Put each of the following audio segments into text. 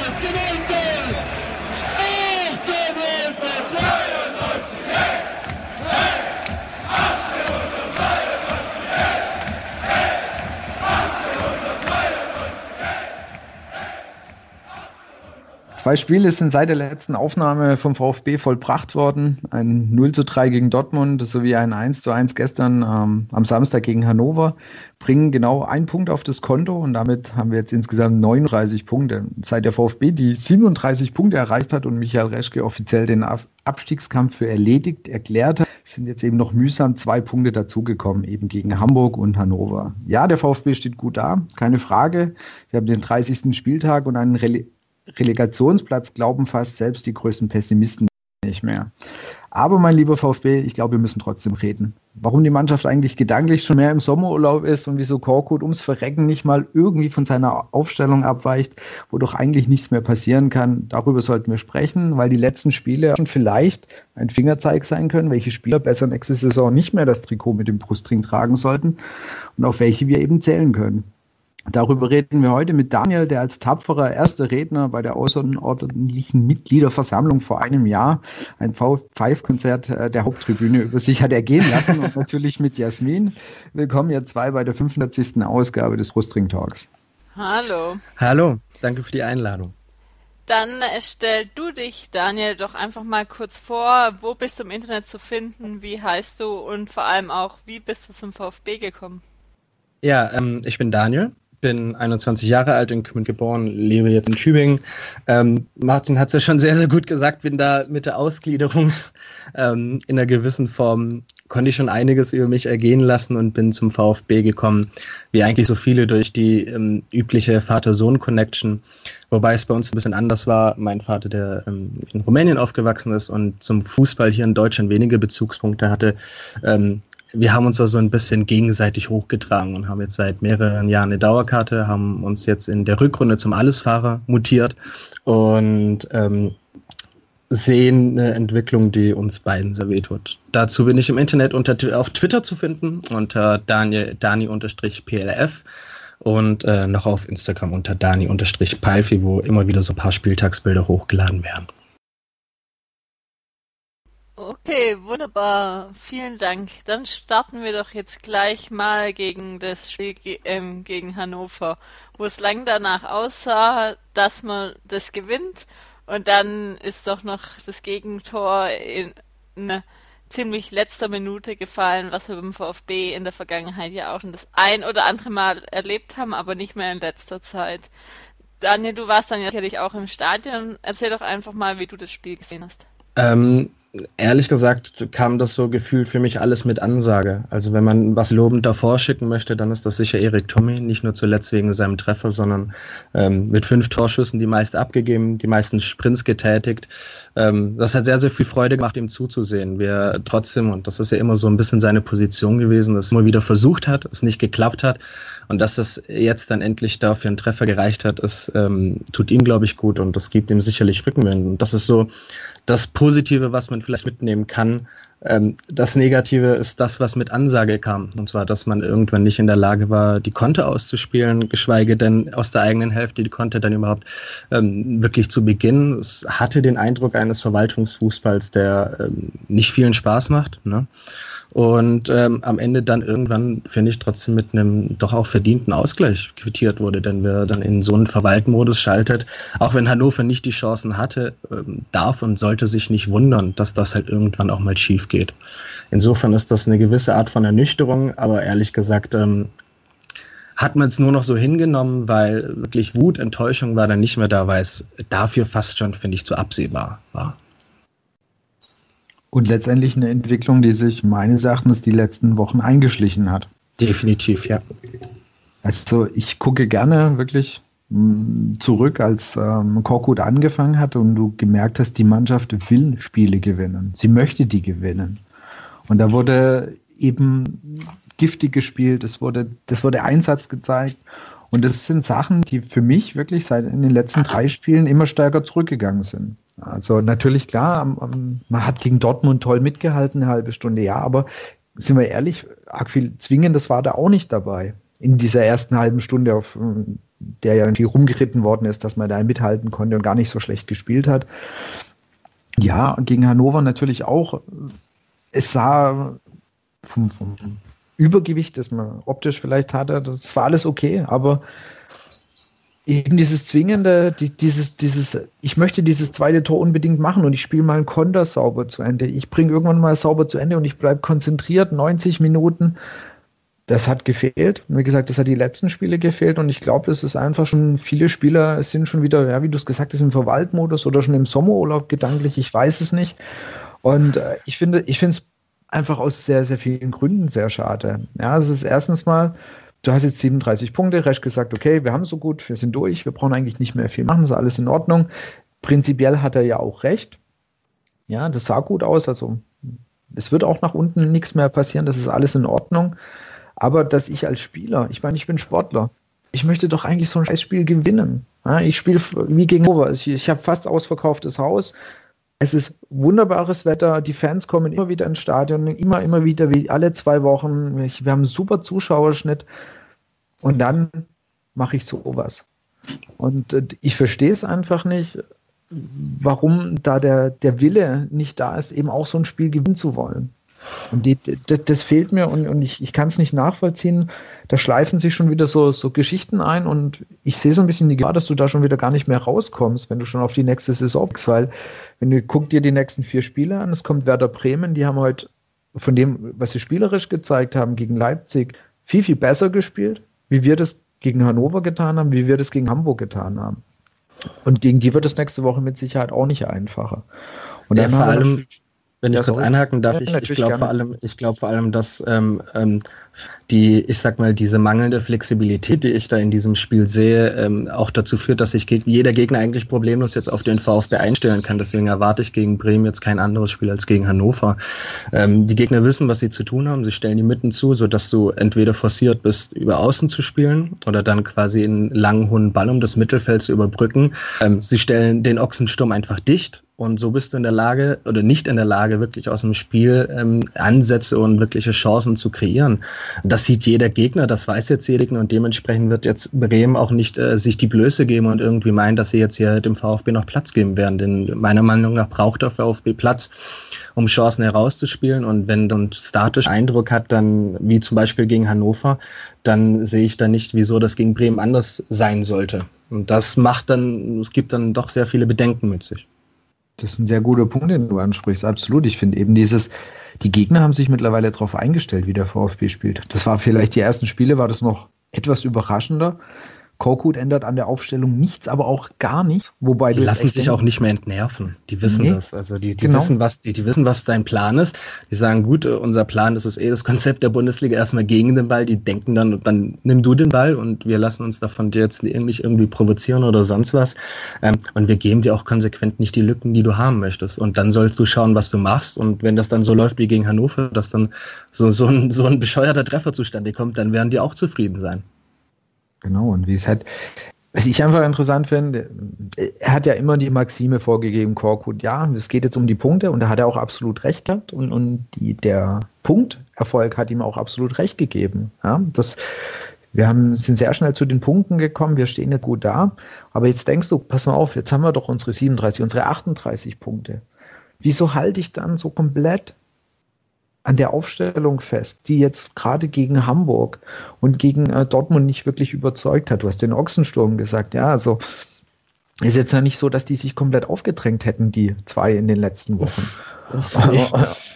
Let's get it, Zwei Spiele sind seit der letzten Aufnahme vom VfB vollbracht worden. Ein 0 zu 3 gegen Dortmund sowie ein 1 zu 1 gestern ähm, am Samstag gegen Hannover bringen genau einen Punkt auf das Konto und damit haben wir jetzt insgesamt 39 Punkte. Seit der VfB die 37 Punkte erreicht hat und Michael Reschke offiziell den Abstiegskampf für erledigt erklärt hat, sind jetzt eben noch mühsam zwei Punkte dazugekommen, eben gegen Hamburg und Hannover. Ja, der VfB steht gut da, keine Frage. Wir haben den 30. Spieltag und einen Rele Relegationsplatz glauben fast selbst die größten Pessimisten nicht mehr. Aber mein lieber VfB, ich glaube, wir müssen trotzdem reden. Warum die Mannschaft eigentlich gedanklich schon mehr im Sommerurlaub ist und wieso Korkut ums Verrecken nicht mal irgendwie von seiner Aufstellung abweicht, wo doch eigentlich nichts mehr passieren kann, darüber sollten wir sprechen, weil die letzten Spiele schon vielleicht ein Fingerzeig sein können, welche Spieler besser nächste Saison nicht mehr das Trikot mit dem Brustring tragen sollten und auf welche wir eben zählen können. Darüber reden wir heute mit Daniel, der als tapferer erster Redner bei der außerordentlichen Mitgliederversammlung vor einem Jahr ein V5-Konzert äh, der Haupttribüne über sich hat ergehen lassen und natürlich mit Jasmin. Willkommen ihr zwei bei der 45. Ausgabe des Rustring Talks. Hallo. Hallo, danke für die Einladung. Dann stell du dich, Daniel, doch einfach mal kurz vor. Wo bist du im Internet zu finden? Wie heißt du? Und vor allem auch, wie bist du zum VfB gekommen? Ja, ähm, ich bin Daniel, bin 21 Jahre alt, in Kümmen geboren, lebe jetzt in Tübingen. Ähm, Martin hat es ja schon sehr, sehr gut gesagt, bin da mit der Ausgliederung ähm, in einer gewissen Form, konnte ich schon einiges über mich ergehen lassen und bin zum VfB gekommen, wie eigentlich so viele durch die ähm, übliche Vater-Sohn-Connection. Wobei es bei uns ein bisschen anders war. Mein Vater, der ähm, in Rumänien aufgewachsen ist und zum Fußball hier in Deutschland wenige Bezugspunkte hatte, ähm, wir haben uns da so ein bisschen gegenseitig hochgetragen und haben jetzt seit mehreren Jahren eine Dauerkarte, haben uns jetzt in der Rückrunde zum Allesfahrer mutiert und ähm, sehen eine Entwicklung, die uns beiden sehr wehtut. Dazu bin ich im Internet unter, auf Twitter zu finden unter Dani-PLF und äh, noch auf Instagram unter Dani-Palfi, wo immer wieder so ein paar Spieltagsbilder hochgeladen werden. Okay, wunderbar. Vielen Dank. Dann starten wir doch jetzt gleich mal gegen das Spiel ähm, gegen Hannover, wo es lang danach aussah, dass man das gewinnt. Und dann ist doch noch das Gegentor in eine ziemlich letzter Minute gefallen, was wir beim VfB in der Vergangenheit ja auch schon das ein oder andere Mal erlebt haben, aber nicht mehr in letzter Zeit. Daniel, du warst dann ja sicherlich auch im Stadion. Erzähl doch einfach mal, wie du das Spiel gesehen hast. Ähm, ehrlich gesagt kam das so gefühlt für mich alles mit Ansage. Also wenn man was lobend davor schicken möchte, dann ist das sicher Erik Tommy, nicht nur zuletzt wegen seinem Treffer, sondern ähm, mit fünf Torschüssen die meist abgegeben, die meisten Sprints getätigt. Ähm, das hat sehr, sehr viel Freude gemacht, ihm zuzusehen. Wie er trotzdem, und das ist ja immer so ein bisschen seine Position gewesen, es immer wieder versucht hat, es nicht geklappt hat. Und dass es jetzt dann endlich dafür einen Treffer gereicht hat, es ähm, tut ihm, glaube ich, gut und das gibt ihm sicherlich Rückenwind. Und das ist so das Positive, was man vielleicht mitnehmen kann. Ähm, das Negative ist das, was mit Ansage kam. Und zwar, dass man irgendwann nicht in der Lage war, die Konter auszuspielen, geschweige denn aus der eigenen Hälfte die Konter dann überhaupt ähm, wirklich zu beginnen. Es hatte den Eindruck eines Verwaltungsfußballs, der ähm, nicht vielen Spaß macht. Ne? Und ähm, am Ende dann irgendwann, finde ich, trotzdem mit einem doch auch verdienten Ausgleich quittiert wurde, denn wer dann in so einen Verwaltmodus schaltet, auch wenn Hannover nicht die Chancen hatte, ähm, darf und sollte sich nicht wundern, dass das halt irgendwann auch mal schief geht. Insofern ist das eine gewisse Art von Ernüchterung, aber ehrlich gesagt, ähm, hat man es nur noch so hingenommen, weil wirklich Wut, Enttäuschung war dann nicht mehr da, weil es dafür fast schon, finde ich, zu absehbar war. Und letztendlich eine Entwicklung, die sich meines Erachtens die letzten Wochen eingeschlichen hat. Definitiv, ja. Also ich gucke gerne wirklich mm, zurück, als ähm, Korkut angefangen hat und du gemerkt hast, die Mannschaft will Spiele gewinnen. Sie möchte die gewinnen. Und da wurde eben giftig gespielt, es wurde, das wurde Einsatz gezeigt. Und das sind Sachen, die für mich wirklich seit in den letzten drei Spielen immer stärker zurückgegangen sind. Also natürlich klar, man hat gegen Dortmund toll mitgehalten, eine halbe Stunde, ja, aber sind wir ehrlich, arg viel Zwingendes war da auch nicht dabei in dieser ersten halben Stunde auf der ja irgendwie rumgeritten worden ist, dass man da mithalten konnte und gar nicht so schlecht gespielt hat. Ja, gegen Hannover natürlich auch. Es sah vom, vom Übergewicht, das man optisch vielleicht hatte, das war alles okay, aber eben dieses zwingende, dieses, dieses, ich möchte dieses zweite Tor unbedingt machen und ich spiele mal einen Konter sauber zu Ende. Ich bringe irgendwann mal sauber zu Ende und ich bleibe konzentriert 90 Minuten. Das hat gefehlt. Wie gesagt, das hat die letzten Spiele gefehlt und ich glaube, es ist einfach schon, viele Spieler sind schon wieder, ja, wie du es gesagt hast, im Verwaltmodus oder schon im Sommerurlaub gedanklich, ich weiß es nicht. Und äh, ich finde, ich finde es einfach aus sehr, sehr vielen Gründen sehr schade. Ja, es ist erstens mal, du hast jetzt 37 Punkte, Resch gesagt, okay, wir haben so gut, wir sind durch, wir brauchen eigentlich nicht mehr viel machen, ist alles in Ordnung. Prinzipiell hat er ja auch recht. Ja, das sah gut aus, also es wird auch nach unten nichts mehr passieren, das ist alles in Ordnung. Aber dass ich als Spieler, ich meine, ich bin Sportler, ich möchte doch eigentlich so ein Scheißspiel gewinnen. Ja, ich spiele wie gegen Over. Ich, ich habe fast ausverkauftes Haus. Es ist wunderbares Wetter, die Fans kommen immer wieder ins Stadion, immer, immer wieder, wie alle zwei Wochen. wir haben einen super Zuschauerschnitt und dann mache ich sowas. Und äh, ich verstehe es einfach nicht, warum da der, der Wille nicht da ist, eben auch so ein Spiel gewinnen zu wollen. Und die, das, das, fehlt mir und, und ich, ich kann es nicht nachvollziehen. Da schleifen sich schon wieder so, so Geschichten ein und ich sehe so ein bisschen die Gefahr, dass du da schon wieder gar nicht mehr rauskommst, wenn du schon auf die nächste Saison bist, weil wenn du guck dir die nächsten vier Spiele an, es kommt Werder Bremen, die haben heute von dem, was sie spielerisch gezeigt haben gegen Leipzig, viel, viel besser gespielt, wie wir das gegen Hannover getan haben, wie wir das gegen Hamburg getan haben. Und gegen die wird es nächste Woche mit Sicherheit auch nicht einfacher. Und ja, vor allem, wenn ich ja, kurz einhaken darf, ich, ich glaube vor allem, ich glaube vor allem, dass ähm, ähm, die, ich sag mal, diese mangelnde Flexibilität, die ich da in diesem Spiel sehe, ähm, auch dazu führt, dass sich geg jeder Gegner eigentlich problemlos jetzt auf den VfB einstellen kann. Deswegen erwarte ich gegen Bremen jetzt kein anderes Spiel als gegen Hannover. Ähm, die Gegner wissen, was sie zu tun haben. Sie stellen die Mitten zu, sodass du entweder forciert bist, über Außen zu spielen oder dann quasi einen langen, hohen Ball, um das Mittelfeld zu überbrücken. Ähm, sie stellen den Ochsensturm einfach dicht und so bist du in der Lage oder nicht in der Lage, wirklich aus dem Spiel ähm, Ansätze und wirkliche Chancen zu kreieren. Das sieht jeder Gegner, das weiß jetzt jeder und dementsprechend wird jetzt Bremen auch nicht äh, sich die Blöße geben und irgendwie meinen, dass sie jetzt hier dem VfB noch Platz geben werden. Denn meiner Meinung nach braucht der VfB Platz, um Chancen herauszuspielen. Und wenn dann statisch Eindruck hat, dann wie zum Beispiel gegen Hannover, dann sehe ich da nicht, wieso das gegen Bremen anders sein sollte. Und das macht dann, es gibt dann doch sehr viele Bedenken mit sich. Das ist ein sehr guter Punkt, den du ansprichst. Absolut. Ich finde eben dieses, die Gegner haben sich mittlerweile darauf eingestellt, wie der VfB spielt. Das war vielleicht die ersten Spiele, war das noch etwas überraschender. Korkut ändert an der Aufstellung nichts, aber auch gar nichts. Wobei die lassen sich auch nicht mehr entnerven. Die wissen nee, das. Also die, die genau. wissen, was die, die wissen, was dein Plan ist. Die sagen, gut, unser Plan ist es eh das Konzept der Bundesliga erstmal gegen den Ball. Die denken dann, dann nimm du den Ball und wir lassen uns davon jetzt nicht irgendwie provozieren oder sonst was. Ähm, und wir geben dir auch konsequent nicht die Lücken, die du haben möchtest. Und dann sollst du schauen, was du machst. Und wenn das dann so läuft wie gegen Hannover, dass dann so, so ein, so ein bescheuerter Treffer zustande kommt, dann werden die auch zufrieden sein. Genau, und wie es halt, was ich einfach interessant finde, er hat ja immer die Maxime vorgegeben, Korkut, ja, es geht jetzt um die Punkte und da hat er auch absolut recht gehabt und, und die, der Punkterfolg hat ihm auch absolut recht gegeben. Ja, das, wir haben, sind sehr schnell zu den Punkten gekommen, wir stehen jetzt gut da, aber jetzt denkst du, pass mal auf, jetzt haben wir doch unsere 37, unsere 38 Punkte. Wieso halte ich dann so komplett an der Aufstellung fest, die jetzt gerade gegen Hamburg und gegen äh, Dortmund nicht wirklich überzeugt hat. Du hast den Ochsensturm gesagt, ja, also ist jetzt ja nicht so, dass die sich komplett aufgedrängt hätten, die zwei in den letzten Wochen. nee,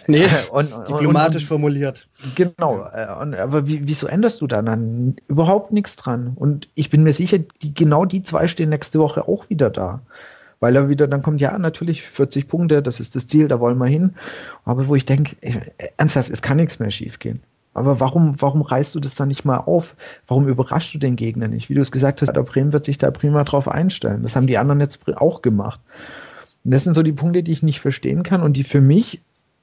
nee und, diplomatisch und, formuliert. Genau, äh, und, aber wie, wieso änderst du da dann? Überhaupt nichts dran. Und ich bin mir sicher, die, genau die zwei stehen nächste Woche auch wieder da weil er wieder dann kommt, ja, natürlich 40 Punkte, das ist das Ziel, da wollen wir hin. Aber wo ich denke, ernsthaft, es kann nichts mehr schiefgehen. Aber warum, warum reißt du das dann nicht mal auf? Warum überraschst du den Gegner nicht? Wie du es gesagt hast, der Bremen wird sich da prima drauf einstellen. Das haben die anderen jetzt auch gemacht. Und das sind so die Punkte, die ich nicht verstehen kann und die für mich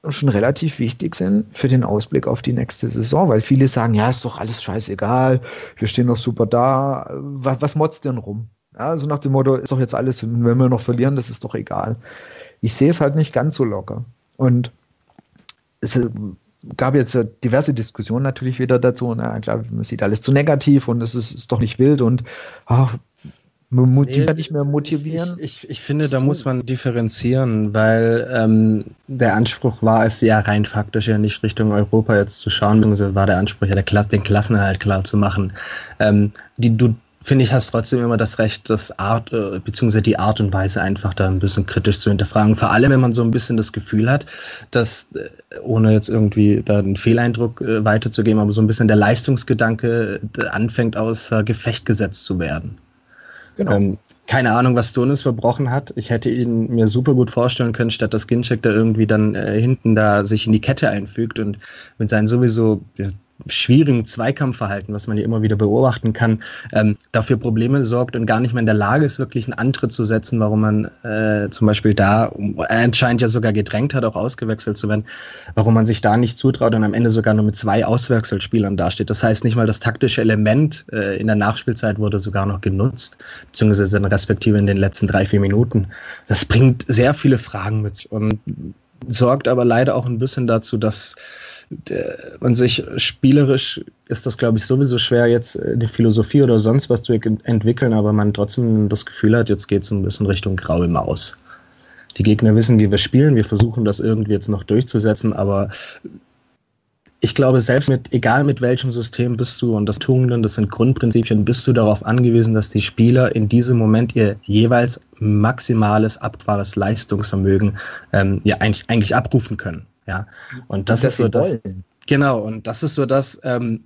schon relativ wichtig sind für den Ausblick auf die nächste Saison, weil viele sagen, ja, ist doch alles scheißegal, wir stehen doch super da, was, was motzt denn rum? Also nach dem Motto, ist doch jetzt alles, wenn wir noch verlieren, das ist doch egal. Ich sehe es halt nicht ganz so locker. Und es, gab jetzt diverse Diskussionen natürlich wieder dazu. Na klar, man sieht alles zu negativ und es ist, ist doch nicht wild und ach, motiviert nee, nicht mehr motivieren. Ich, ich, ich, finde, da muss man differenzieren, weil ähm, der Anspruch war es ja rein faktisch ja nicht Richtung Europa jetzt zu schauen, beziehungsweise war der Anspruch ja der Klasse, den Klassenerhalt klar zu machen. Ähm, die, du, finde ich, hast trotzdem immer das Recht, das Art, äh, beziehungsweise die Art und Weise einfach da ein bisschen kritisch zu hinterfragen. Vor allem, wenn man so ein bisschen das Gefühl hat, dass, äh, ohne jetzt irgendwie da einen Fehleindruck äh, weiterzugeben, aber so ein bisschen der Leistungsgedanke anfängt, außer Gefecht gesetzt zu werden. Genau. Ähm, keine Ahnung, was Stonis verbrochen hat. Ich hätte ihn mir super gut vorstellen können, statt dass Ginchek da irgendwie dann äh, hinten da sich in die Kette einfügt und mit seinen sowieso schwierigen Zweikampfverhalten, was man ja immer wieder beobachten kann, ähm, dafür Probleme sorgt und gar nicht mehr in der Lage ist, wirklich einen Antritt zu setzen, warum man äh, zum Beispiel da anscheinend ja sogar gedrängt hat, auch ausgewechselt zu werden, warum man sich da nicht zutraut und am Ende sogar nur mit zwei Auswechselspielern dasteht. Das heißt, nicht mal das taktische Element äh, in der Nachspielzeit wurde sogar noch genutzt, beziehungsweise dann respektive in den letzten drei, vier Minuten. Das bringt sehr viele Fragen mit und sorgt aber leider auch ein bisschen dazu, dass man sich spielerisch ist das, glaube ich, sowieso schwer, jetzt eine Philosophie oder sonst was zu entwickeln, aber man trotzdem das Gefühl hat, jetzt geht es ein bisschen Richtung graue Maus. Die Gegner wissen, wie wir spielen, wir versuchen das irgendwie jetzt noch durchzusetzen, aber ich glaube, selbst mit, egal mit welchem System bist du, und das Tugenden, das sind Grundprinzipien, bist du darauf angewiesen, dass die Spieler in diesem Moment ihr jeweils maximales, abbares Leistungsvermögen ähm, ja eigentlich, eigentlich abrufen können. Ja, und das, und ist so das. Genau, und das ist so das. Ähm,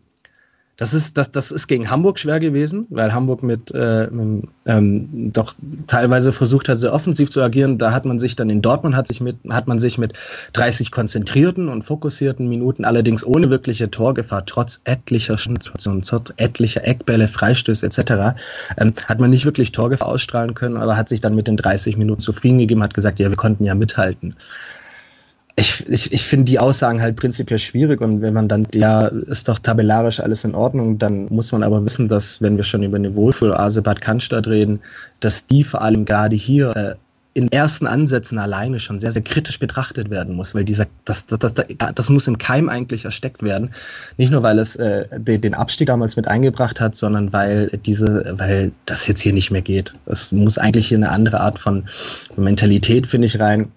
das ist, das, das ist gegen Hamburg schwer gewesen, weil Hamburg mit, äh, mit ähm, doch teilweise versucht hat, sehr offensiv zu agieren. Da hat man sich dann in Dortmund hat sich mit, hat man sich mit 30 konzentrierten und fokussierten Minuten, allerdings ohne wirkliche Torgefahr, trotz etlicher Situationen, trotz etlicher Eckbälle, Freistöße etc., ähm, hat man nicht wirklich Torgefahr ausstrahlen können, aber hat sich dann mit den 30 Minuten zufrieden gegeben, hat gesagt, ja, wir konnten ja mithalten ich, ich, ich finde die Aussagen halt prinzipiell schwierig und wenn man dann, ja, ist doch tabellarisch alles in Ordnung, dann muss man aber wissen, dass, wenn wir schon über eine Wohlfühl-Ase Bad Cannstatt reden, dass die vor allem gerade hier äh, in ersten Ansätzen alleine schon sehr, sehr kritisch betrachtet werden muss, weil dieser, das, das, das, das muss im Keim eigentlich ersteckt werden. Nicht nur, weil es äh, den Abstieg damals mit eingebracht hat, sondern weil diese, weil das jetzt hier nicht mehr geht. Es muss eigentlich hier eine andere Art von Mentalität, finde ich, rein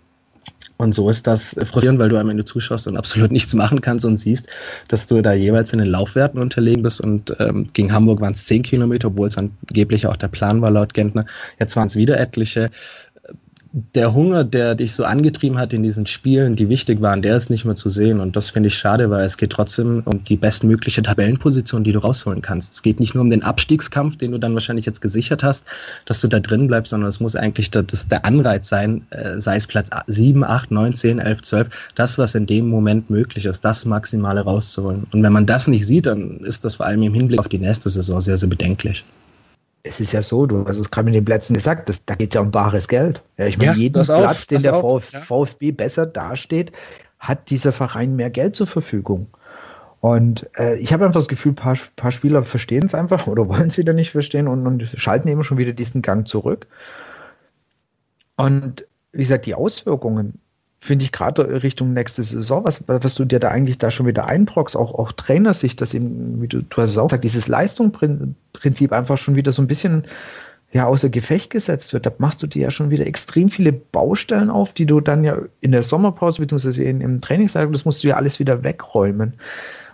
und so ist das frustrierend, weil du am Ende zuschaust und absolut nichts machen kannst und siehst, dass du da jeweils in den Laufwerten unterlegen bist. Und ähm, gegen Hamburg waren es zehn Kilometer, obwohl es angeblich auch der Plan war laut Gentner. Jetzt waren es wieder etliche der Hunger, der dich so angetrieben hat in diesen Spielen, die wichtig waren, der ist nicht mehr zu sehen. Und das finde ich schade, weil es geht trotzdem um die bestmögliche Tabellenposition, die du rausholen kannst. Es geht nicht nur um den Abstiegskampf, den du dann wahrscheinlich jetzt gesichert hast, dass du da drin bleibst, sondern es muss eigentlich das, der Anreiz sein, äh, sei es Platz 7, 8, 9, 10, 11, 12, das, was in dem Moment möglich ist, das Maximale rauszuholen. Und wenn man das nicht sieht, dann ist das vor allem im Hinblick auf die nächste Saison sehr, sehr bedenklich es ist ja so, du hast es gerade mit den Plätzen gesagt, das, da geht es ja um bares Geld. Ja, ich meine, ja, jeden Platz, den der Vf ja. VfB besser dasteht, hat dieser Verein mehr Geld zur Verfügung. Und äh, ich habe einfach das Gefühl, ein paar, paar Spieler verstehen es einfach oder wollen es wieder nicht verstehen und, und schalten eben schon wieder diesen Gang zurück. Und wie gesagt, die Auswirkungen finde ich gerade Richtung nächste Saison, was, was du dir da eigentlich da schon wieder einbrockst, auch, auch Trainersicht, dass eben, wie du, du hast es auch gesagt, dieses Leistungsprinzip einfach schon wieder so ein bisschen ja, außer Gefecht gesetzt wird, da machst du dir ja schon wieder extrem viele Baustellen auf, die du dann ja in der Sommerpause in, im Trainingslager, das musst du ja alles wieder wegräumen.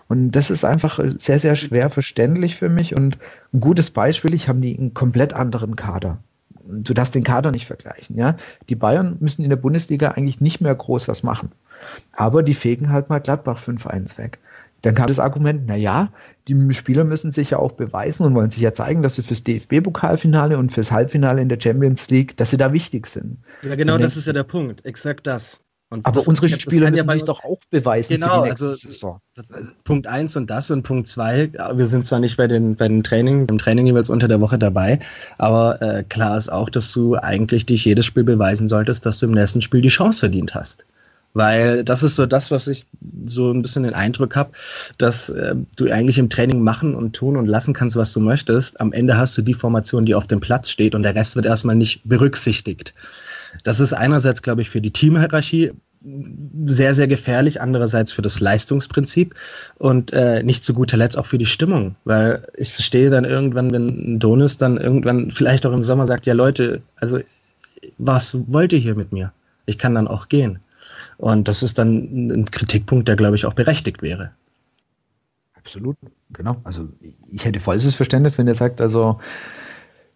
Und das ist einfach sehr, sehr schwer verständlich für mich. Und ein gutes Beispiel, ich habe die einen komplett anderen Kader du darfst den Kader nicht vergleichen. Ja? Die Bayern müssen in der Bundesliga eigentlich nicht mehr groß was machen. Aber die fegen halt mal Gladbach 5-1 weg. Dann kam das Argument, na ja, die Spieler müssen sich ja auch beweisen und wollen sich ja zeigen, dass sie fürs DFB-Pokalfinale und fürs Halbfinale in der Champions League, dass sie da wichtig sind. Ja, genau, das ist ja der Punkt. Exakt das. Und aber unsere Spieler müssen ja sich doch auch beweisen genau, für die nächste also, Saison. Punkt eins und das und Punkt zwei. Wir sind zwar nicht bei den, bei den Training, im Training jeweils unter der Woche dabei, aber äh, klar ist auch, dass du eigentlich dich jedes Spiel beweisen solltest, dass du im nächsten Spiel die Chance verdient hast. Weil das ist so das, was ich so ein bisschen den Eindruck habe, dass äh, du eigentlich im Training machen und tun und lassen kannst, was du möchtest. Am Ende hast du die Formation, die auf dem Platz steht und der Rest wird erstmal nicht berücksichtigt. Das ist einerseits, glaube ich, für die Teamhierarchie sehr, sehr gefährlich, andererseits für das Leistungsprinzip und äh, nicht zu guter Letzt auch für die Stimmung, weil ich verstehe dann irgendwann, wenn Donis dann irgendwann vielleicht auch im Sommer sagt, ja Leute, also was wollt ihr hier mit mir? Ich kann dann auch gehen. Und das ist dann ein Kritikpunkt, der, glaube ich, auch berechtigt wäre. Absolut, genau. Also ich hätte vollstes Verständnis, wenn er sagt, also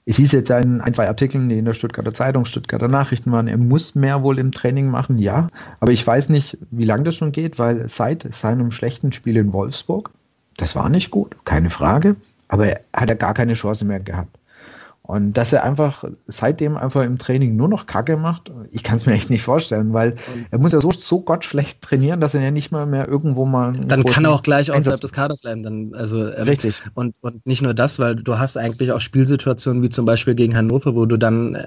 es hieß jetzt in ein, zwei Artikeln, die in der Stuttgarter Zeitung, Stuttgarter Nachrichten waren, er muss mehr wohl im Training machen, ja. Aber ich weiß nicht, wie lange das schon geht, weil seit seinem schlechten Spiel in Wolfsburg, das war nicht gut, keine Frage, aber er hat er gar keine Chance mehr gehabt. Und dass er einfach seitdem einfach im Training nur noch Kacke macht, ich kann es mir echt nicht vorstellen, weil er muss ja so, so gottschlecht trainieren, dass er ja nicht mal mehr irgendwo mal. Dann kann er auch gleich außerhalb des Kaders bleiben. Dann, also, ähm, Richtig. Und, und nicht nur das, weil du hast eigentlich auch Spielsituationen wie zum Beispiel gegen Hannover, wo du dann äh,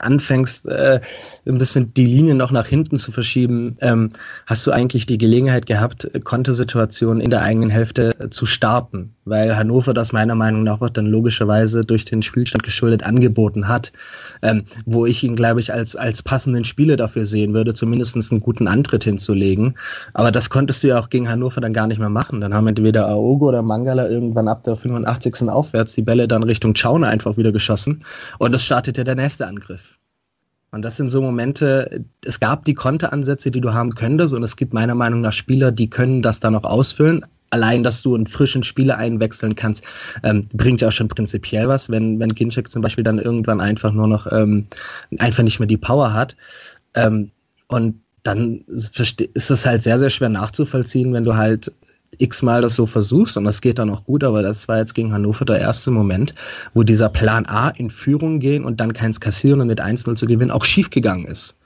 anfängst, äh, ein bisschen die Linie noch nach hinten zu verschieben. Ähm, hast du eigentlich die Gelegenheit gehabt, Kontesituationen in der eigenen Hälfte äh, zu starten, weil Hannover das meiner Meinung nach auch dann logischerweise durch den Spielstand geschuldet angeboten hat, ähm, wo ich ihn, glaube ich, als, als passenden Spieler dafür sehen würde, zumindest einen guten Antritt hinzulegen. Aber das konntest du ja auch gegen Hannover dann gar nicht mehr machen. Dann haben entweder Aogo oder Mangala irgendwann ab der 85. aufwärts die Bälle dann Richtung Chauner einfach wieder geschossen und es startete der nächste Angriff. Und das sind so Momente, es gab die Konteransätze, die du haben könntest, und es gibt meiner Meinung nach Spieler, die können das dann noch ausfüllen, allein, dass du einen frischen Spieler einwechseln kannst, ähm, bringt ja auch schon prinzipiell was, wenn, wenn Ginczek zum Beispiel dann irgendwann einfach nur noch ähm, einfach nicht mehr die Power hat. Ähm, und dann ist es halt sehr, sehr schwer nachzuvollziehen, wenn du halt x-mal das so versuchst und das geht dann auch gut, aber das war jetzt gegen Hannover der erste Moment, wo dieser Plan A in Führung gehen und dann keins kassieren und mit 1-0 zu gewinnen auch schief gegangen ist.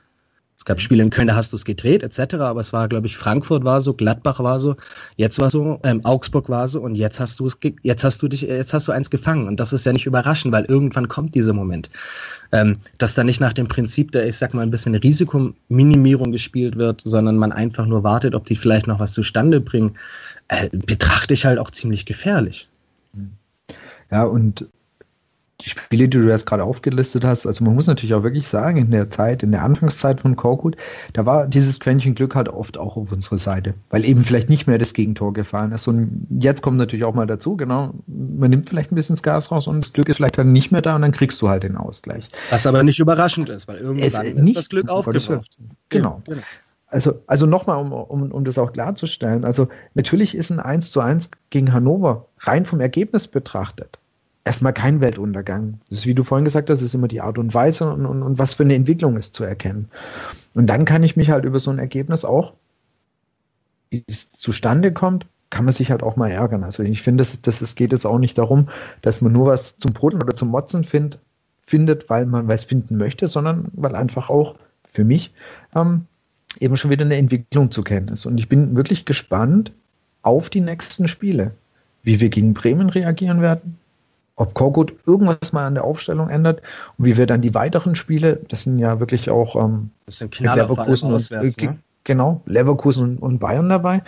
Es gab Spiele in Köln, da hast du es gedreht, etc., aber es war, glaube ich, Frankfurt war so, Gladbach war so, jetzt war so, ähm, Augsburg war so und jetzt hast du es, jetzt hast du dich, jetzt hast du eins gefangen und das ist ja nicht überraschend, weil irgendwann kommt dieser Moment, ähm, dass da nicht nach dem Prinzip der, ich sag mal, ein bisschen Risikominimierung gespielt wird, sondern man einfach nur wartet, ob die vielleicht noch was zustande bringen, äh, betrachte ich halt auch ziemlich gefährlich. Ja, und die Spiele, die du jetzt gerade aufgelistet hast, also man muss natürlich auch wirklich sagen, in der Zeit, in der Anfangszeit von Korkut, da war dieses Quäntchen Glück halt oft auch auf unserer Seite, weil eben vielleicht nicht mehr das Gegentor gefallen ist. Und jetzt kommt natürlich auch mal dazu, genau, man nimmt vielleicht ein bisschen das Gas raus und das Glück ist vielleicht dann nicht mehr da und dann kriegst du halt den Ausgleich. Was aber nicht überraschend ist, weil irgendwann es, ist nicht, das Glück aufgebraucht. Genau. genau. Also, also nochmal, um, um, um das auch klarzustellen, also natürlich ist ein 1 zu 1 gegen Hannover rein vom Ergebnis betrachtet erstmal kein Weltuntergang. Das ist, wie du vorhin gesagt hast, ist immer die Art und Weise und, und, und was für eine Entwicklung ist zu erkennen. Und dann kann ich mich halt über so ein Ergebnis auch, wie es zustande kommt, kann man sich halt auch mal ärgern. Also ich finde, das, das, es geht jetzt auch nicht darum, dass man nur was zum Brodeln oder zum Motzen find, findet, weil man was finden möchte, sondern weil einfach auch für mich ähm, eben schon wieder eine Entwicklung zu kennen ist. Und ich bin wirklich gespannt auf die nächsten Spiele, wie wir gegen Bremen reagieren werden, ob Korkut irgendwas mal an der Aufstellung ändert und wie wir dann die weiteren Spiele, das sind ja wirklich auch ähm, das sind Leverkusen und, äh, ne? genau, Leverkusen und, und Bayern dabei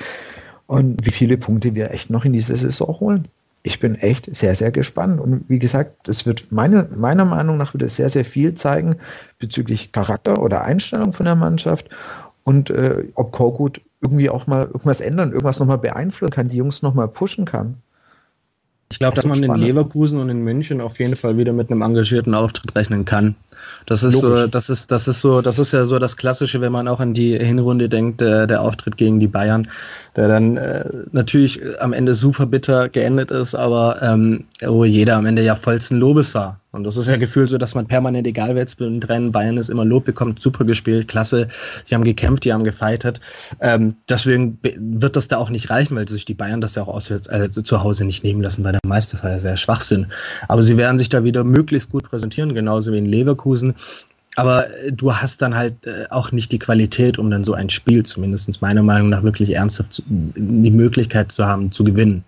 und wie viele Punkte wir echt noch in dieser Saison holen. Ich bin echt sehr, sehr gespannt. Und wie gesagt, es wird meine, meiner Meinung nach wieder sehr, sehr viel zeigen bezüglich Charakter oder Einstellung von der Mannschaft und äh, ob Korkut irgendwie auch mal irgendwas ändern, irgendwas nochmal beeinflussen kann, die Jungs nochmal pushen kann. Ich glaube, dass man spannend. in Leverkusen und in München auf jeden Fall wieder mit einem engagierten Auftritt rechnen kann. Das ist so, das ist, das ist so, das ist ja so das Klassische, wenn man auch an die Hinrunde denkt, der, der Auftritt gegen die Bayern, der dann äh, natürlich am Ende super bitter geendet ist, aber ähm, wo jeder am Ende ja vollsten Lobes war. Und das ist ja gefühlt so, dass man permanent, egal wer jetzt in Rennen Bayern ist, immer Lob bekommt, super gespielt, klasse, die haben gekämpft, die haben gefeitet. Ähm, deswegen wird das da auch nicht reichen, weil sich die Bayern das ja auch auswärts, also zu Hause nicht nehmen lassen bei der Meisterfeier. Das wäre Schwachsinn. Aber sie werden sich da wieder möglichst gut präsentieren, genauso wie in Leverkusen. Aber äh, du hast dann halt äh, auch nicht die Qualität, um dann so ein Spiel, zumindest meiner Meinung nach, wirklich ernsthaft zu, die Möglichkeit zu haben, zu gewinnen.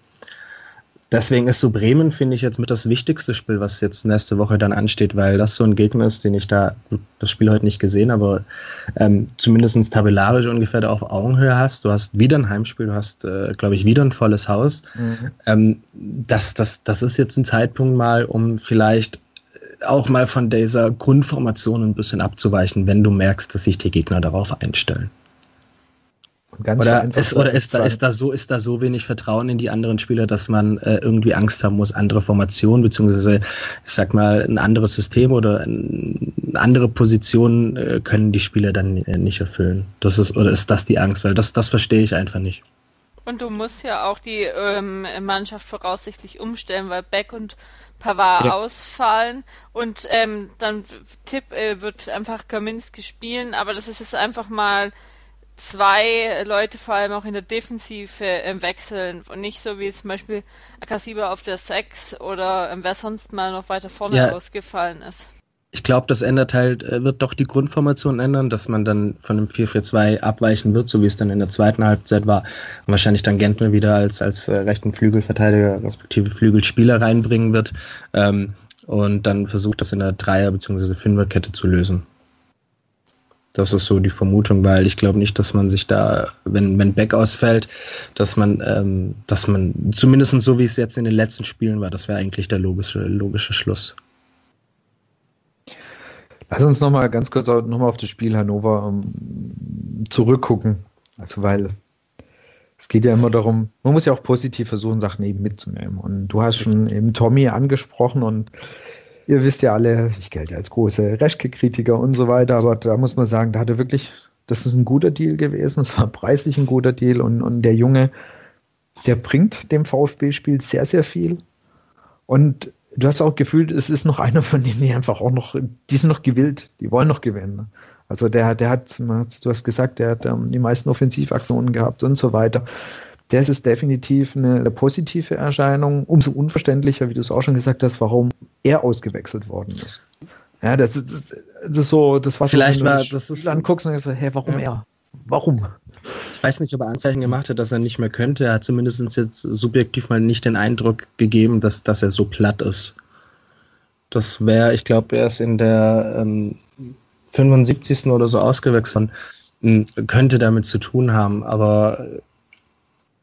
Deswegen ist so Bremen, finde ich, jetzt mit das wichtigste Spiel, was jetzt nächste Woche dann ansteht, weil das so ein Gegner ist, den ich da, gut, das Spiel heute nicht gesehen, aber ähm, zumindest tabellarisch ungefähr da auf Augenhöhe hast. Du hast wieder ein Heimspiel, du hast, äh, glaube ich, wieder ein volles Haus. Mhm. Ähm, das, das, das ist jetzt ein Zeitpunkt mal, um vielleicht auch mal von dieser Grundformation ein bisschen abzuweichen, wenn du merkst, dass sich die Gegner darauf einstellen. oder ist, oder ist da, ist da so, ist da so wenig Vertrauen in die anderen Spieler, dass man äh, irgendwie Angst haben muss, andere Formationen, beziehungsweise, ich sag mal, ein anderes System oder eine andere Position äh, können die Spieler dann äh, nicht erfüllen. Das ist, oder ist das die Angst? Weil das, das verstehe ich einfach nicht. Und du musst ja auch die ähm, Mannschaft voraussichtlich umstellen, weil Beck und Pavard ja. ausfallen und ähm, dann Tipp äh, wird einfach Kaminski spielen, aber das ist jetzt einfach mal zwei Leute vor allem auch in der Defensive äh, wechseln und nicht so wie zum Beispiel Akasiba auf der 6 oder äh, wer sonst mal noch weiter vorne ja. ausgefallen ist. Ich glaube, das ändert halt, äh, wird doch die Grundformation ändern, dass man dann von dem 4-4-2 abweichen wird, so wie es dann in der zweiten Halbzeit war. Und wahrscheinlich dann Gentner wieder als, als äh, rechten Flügelverteidiger, respektive Flügelspieler reinbringen wird. Ähm, und dann versucht das in der Dreier- bzw. Fünferkette zu lösen. Das ist so die Vermutung, weil ich glaube nicht, dass man sich da, wenn, wenn Beck ausfällt, dass man, ähm, dass man, zumindest so wie es jetzt in den letzten Spielen war, das wäre eigentlich der logische, logische Schluss. Lass uns nochmal ganz kurz nochmal auf das Spiel Hannover um, zurückgucken. Also weil es geht ja immer darum, man muss ja auch positiv versuchen, Sachen eben mitzunehmen. Und du hast schon eben Tommy angesprochen und ihr wisst ja alle, ich gelte als große Reschke-Kritiker und so weiter, aber da muss man sagen, da hat er wirklich, das ist ein guter Deal gewesen, es war preislich ein guter Deal und, und der Junge, der bringt dem VfB-Spiel sehr, sehr viel. Und du hast auch gefühlt, es ist noch einer von denen, die einfach auch noch, die sind noch gewillt, die wollen noch gewinnen. Also der, der hat, du hast gesagt, der hat ähm, die meisten Offensivaktionen gehabt und so weiter das ist definitiv eine, positive Erscheinung. Umso unverständlicher, wie du es auch schon gesagt hast, warum er ausgewechselt worden ist. Ja, das, das, das ist so, das war Vielleicht so, wenn du das ist, anguckst und denkst, hä, warum ja. er? Warum? Ich weiß nicht, ob er Anzeichen gemacht hat, dass er nicht mehr könnte. Er hat zumindest jetzt subjektiv mal nicht den Eindruck gegeben, dass, dass er so platt ist. Das wäre, ich glaube, er ist in der ähm, 75. oder so ausgewechselt. Hm, könnte damit zu tun haben, aber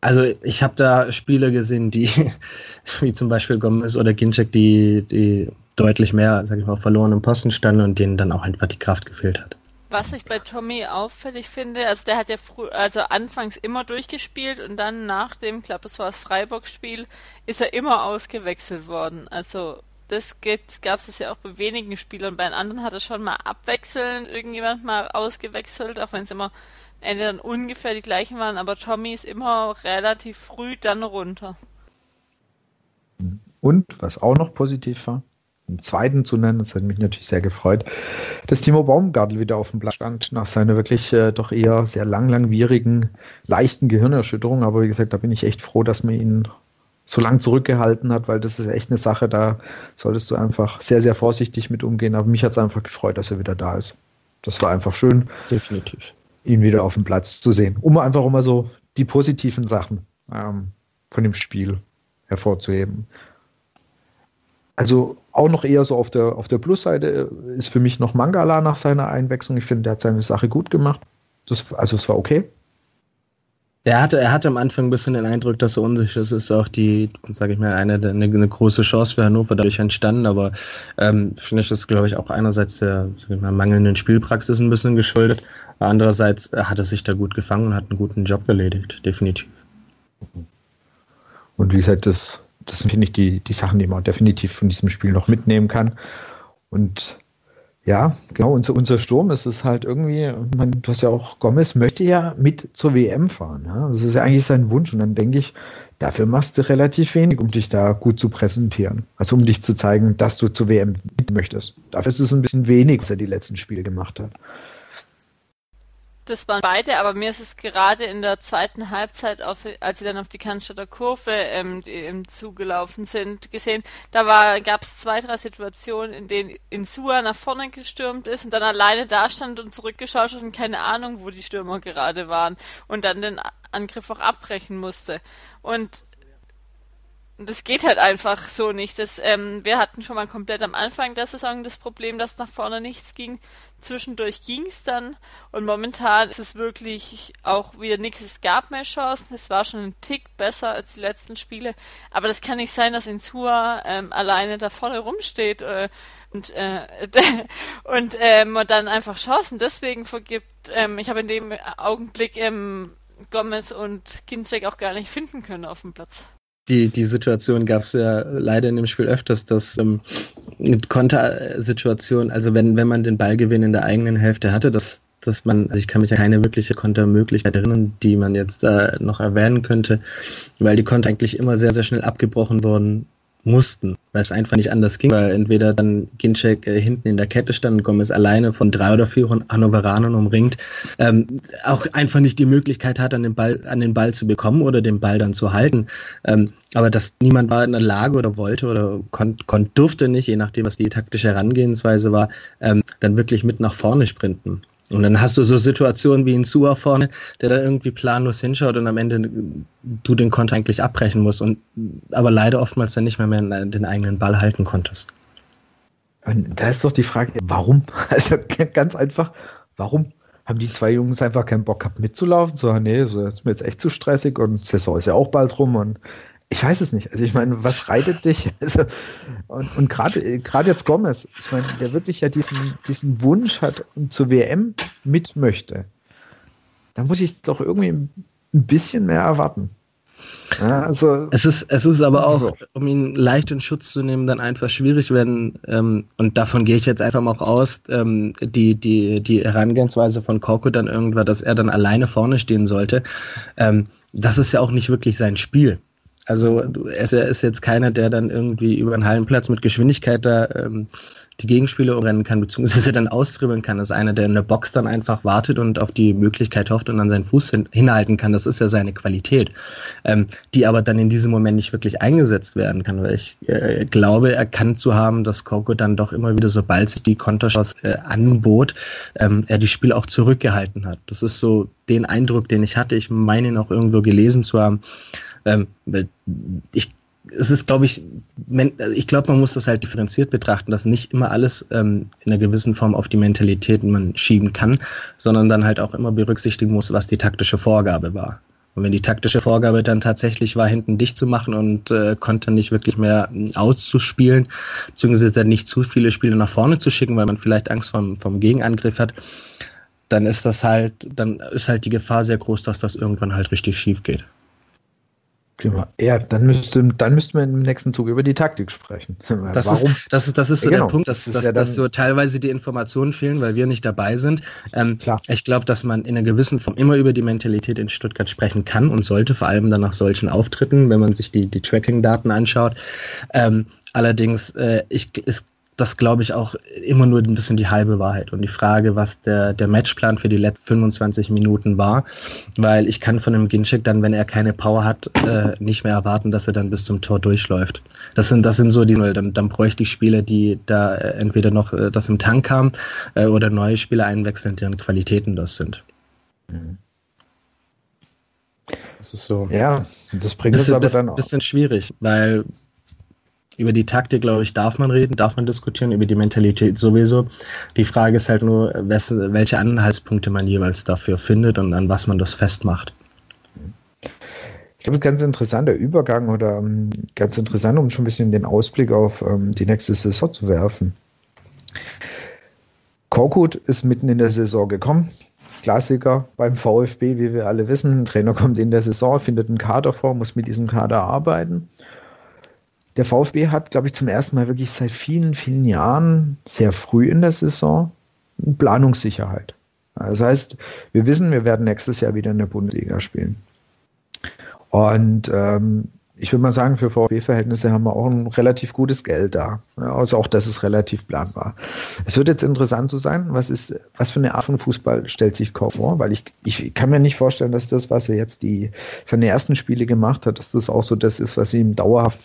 also ich habe da Spiele gesehen, die, wie zum Beispiel Gomez oder Ginczek, die, die deutlich mehr, sag ich mal, verloren im Posten standen und denen dann auch einfach die Kraft gefehlt hat. Was ich bei Tommy auffällig finde, also der hat ja früh, also anfangs immer durchgespielt und dann nach dem, ich glaube, es war das Freiburg-Spiel, ist er immer ausgewechselt worden. Also das gab es ja auch bei wenigen Spielern. Bei den anderen hat er schon mal abwechselnd irgendjemand mal ausgewechselt, auch wenn es immer Ende dann ungefähr die gleichen waren, aber Tommy ist immer relativ früh dann runter. Und was auch noch positiv war, im zweiten zu nennen, das hat mich natürlich sehr gefreut, dass Timo Baumgartel wieder auf dem Platz stand, nach seiner wirklich äh, doch eher sehr lang, langwierigen, leichten Gehirnerschütterung. Aber wie gesagt, da bin ich echt froh, dass man ihn so lang zurückgehalten hat, weil das ist echt eine Sache, da solltest du einfach sehr, sehr vorsichtig mit umgehen. Aber mich hat es einfach gefreut, dass er wieder da ist. Das war einfach schön. Definitiv ihn wieder auf dem Platz zu sehen, um einfach immer so die positiven Sachen ähm, von dem Spiel hervorzuheben. Also auch noch eher so auf der, auf der Plusseite ist für mich noch Mangala nach seiner Einwechslung. Ich finde, der hat seine Sache gut gemacht. Das, also es war okay. Er hatte, er hatte am Anfang ein bisschen den Eindruck, dass er unsicher ist. ist auch die, sage ich mal, eine, eine, eine, große Chance für Hannover dadurch entstanden. Aber ähm, finde ich das, glaube ich, auch einerseits der mal, mangelnden Spielpraxis ein bisschen geschuldet. Andererseits hat er sich da gut gefangen und hat einen guten Job erledigt, definitiv. Und wie gesagt, das, das sind, finde ich, die, die Sachen, die man definitiv von diesem Spiel noch mitnehmen kann. Und ja, genau, unser, unser Sturm ist es halt irgendwie, man, du hast ja auch, Gomez möchte ja mit zur WM fahren. Ja? Das ist ja eigentlich sein Wunsch. Und dann denke ich, dafür machst du relativ wenig, um dich da gut zu präsentieren. Also um dich zu zeigen, dass du zur WM mit möchtest. Dafür ist es ein bisschen wenig, was er die letzten Spiele gemacht hat das waren beide, aber mir ist es gerade in der zweiten Halbzeit, auf, als sie dann auf die Cannstatter Kurve ähm, die, zugelaufen sind, gesehen, da gab es zwei, drei Situationen, in denen Insua nach vorne gestürmt ist und dann alleine da stand und zurückgeschaut hat und keine Ahnung, wo die Stürmer gerade waren und dann den Angriff auch abbrechen musste. Und das geht halt einfach so nicht. Das, ähm, wir hatten schon mal komplett am Anfang der Saison das Problem, dass nach vorne nichts ging. Zwischendurch ging es dann und momentan ist es wirklich auch wieder nichts. Es gab mehr Chancen. Es war schon ein Tick besser als die letzten Spiele. Aber das kann nicht sein, dass Insua ähm, alleine da vorne rumsteht äh, und, äh, und, ähm, und dann einfach Chancen deswegen vergibt. Ähm, ich habe in dem Augenblick ähm, Gomez und Ginczek auch gar nicht finden können auf dem Platz. Die, die Situation gab es ja leider in dem Spiel öfters, dass ähm, Kontersituation, also wenn, wenn man den Ballgewinn in der eigenen Hälfte hatte, dass, dass man, also ich kann mich an keine wirkliche Kontermöglichkeit erinnern, die man jetzt da noch erwähnen könnte, weil die Konter eigentlich immer sehr, sehr schnell abgebrochen wurden mussten, weil es einfach nicht anders ging, weil entweder dann Ginczek äh, hinten in der Kette stand und Gomez alleine von drei oder vier Hannoveranern umringt, ähm, auch einfach nicht die Möglichkeit hat, an den Ball, an den Ball zu bekommen oder den Ball dann zu halten. Ähm, aber dass niemand war in der Lage oder wollte oder kon, kon durfte nicht, je nachdem, was die taktische Herangehensweise war, ähm, dann wirklich mit nach vorne sprinten. Und dann hast du so Situationen wie ein Sua vorne, der da irgendwie planlos hinschaut und am Ende du den Konter eigentlich abbrechen musst und aber leider oftmals dann nicht mehr, mehr den eigenen Ball halten konntest. Und da ist doch die Frage, warum? Also ganz einfach, warum? Haben die zwei Jungs einfach keinen Bock gehabt mitzulaufen? So, nee, so ist mir jetzt echt zu stressig und Saison ist ja auch bald rum und ich weiß es nicht. Also ich meine, was reitet dich? Also, und und gerade gerade jetzt Gomez, ich meine, der wirklich ja diesen, diesen Wunsch hat und zur WM mit möchte. Da muss ich doch irgendwie ein bisschen mehr erwarten. Ja, also es ist, es ist aber auch, um ihn leicht in Schutz zu nehmen, dann einfach schwierig, wenn, ähm, und davon gehe ich jetzt einfach mal auch aus, ähm, die, die, die Herangehensweise von Korko dann irgendwann, dass er dann alleine vorne stehen sollte. Ähm, das ist ja auch nicht wirklich sein Spiel. Also er ist jetzt keiner, der dann irgendwie über einen Hallenplatz mit Geschwindigkeit da ähm, die Gegenspieler umrennen kann, beziehungsweise dann austribbeln kann. Das ist einer, der in der Box dann einfach wartet und auf die Möglichkeit hofft und dann seinen Fuß hin, hinhalten kann. Das ist ja seine Qualität, ähm, die aber dann in diesem Moment nicht wirklich eingesetzt werden kann. Weil ich äh, glaube, erkannt zu haben, dass Coco dann doch immer wieder, sobald sich die Konterchance äh, anbot, ähm, er die Spiele auch zurückgehalten hat. Das ist so den Eindruck, den ich hatte. Ich meine ihn auch irgendwo gelesen zu haben. Ähm, ich es ist, glaube ich, also ich glaube, man muss das halt differenziert betrachten, dass nicht immer alles ähm, in einer gewissen Form auf die Mentalität man schieben kann, sondern dann halt auch immer berücksichtigen muss, was die taktische Vorgabe war. Und wenn die taktische Vorgabe dann tatsächlich war, hinten dicht zu machen und äh, konnte nicht wirklich mehr ähm, auszuspielen, beziehungsweise dann nicht zu viele Spiele nach vorne zu schicken, weil man vielleicht Angst vom, vom Gegenangriff hat, dann ist das halt, dann ist halt die Gefahr sehr groß, dass das irgendwann halt richtig schief geht. Ja, dann müsste, dann müssten wir im nächsten Zug über die Taktik sprechen. Das Warum? Ist, das, das ist so ja, genau. der Punkt, dass, das dass, ja dass so teilweise die Informationen fehlen, weil wir nicht dabei sind. Ähm. Ich glaube, dass man in einer gewissen Form immer über die Mentalität in Stuttgart sprechen kann und sollte, vor allem dann nach solchen Auftritten, wenn man sich die, die Tracking-Daten anschaut. Ähm, allerdings, äh, ich, es das glaube ich auch immer nur ein bisschen die halbe Wahrheit und die Frage, was der, der Matchplan für die letzten 25 Minuten war, weil ich kann von dem Ginchik dann, wenn er keine Power hat, äh, nicht mehr erwarten, dass er dann bis zum Tor durchläuft. Das sind, das sind so die, dann, dann bräuchte ich Spieler, die da äh, entweder noch äh, das im Tank haben äh, oder neue Spieler einwechseln, deren Qualitäten das sind. Mhm. Das ist so. Ja, das bringt es aber dann auch. bisschen schwierig, weil über die Taktik, glaube ich, darf man reden, darf man diskutieren, über die Mentalität sowieso. Die Frage ist halt nur, welche Anhaltspunkte man jeweils dafür findet und an was man das festmacht. Ich glaube, ganz interessanter Übergang oder ähm, ganz interessant, um schon ein bisschen den Ausblick auf ähm, die nächste Saison zu werfen. Korkut ist mitten in der Saison gekommen. Klassiker beim VfB, wie wir alle wissen. Ein Trainer kommt in der Saison, findet einen Kader vor, muss mit diesem Kader arbeiten der VfB hat, glaube ich, zum ersten Mal wirklich seit vielen, vielen Jahren sehr früh in der Saison Planungssicherheit. Das heißt, wir wissen, wir werden nächstes Jahr wieder in der Bundesliga spielen. Und ähm, ich würde mal sagen, für VfB-Verhältnisse haben wir auch ein relativ gutes Geld da. Also auch das ist relativ planbar. Es wird jetzt interessant zu sein, was ist, was für eine Art von Fußball stellt sich Kauf vor, weil ich, ich kann mir nicht vorstellen, dass das, was er jetzt die, seine ersten Spiele gemacht hat, dass das auch so das ist, was ihm dauerhaft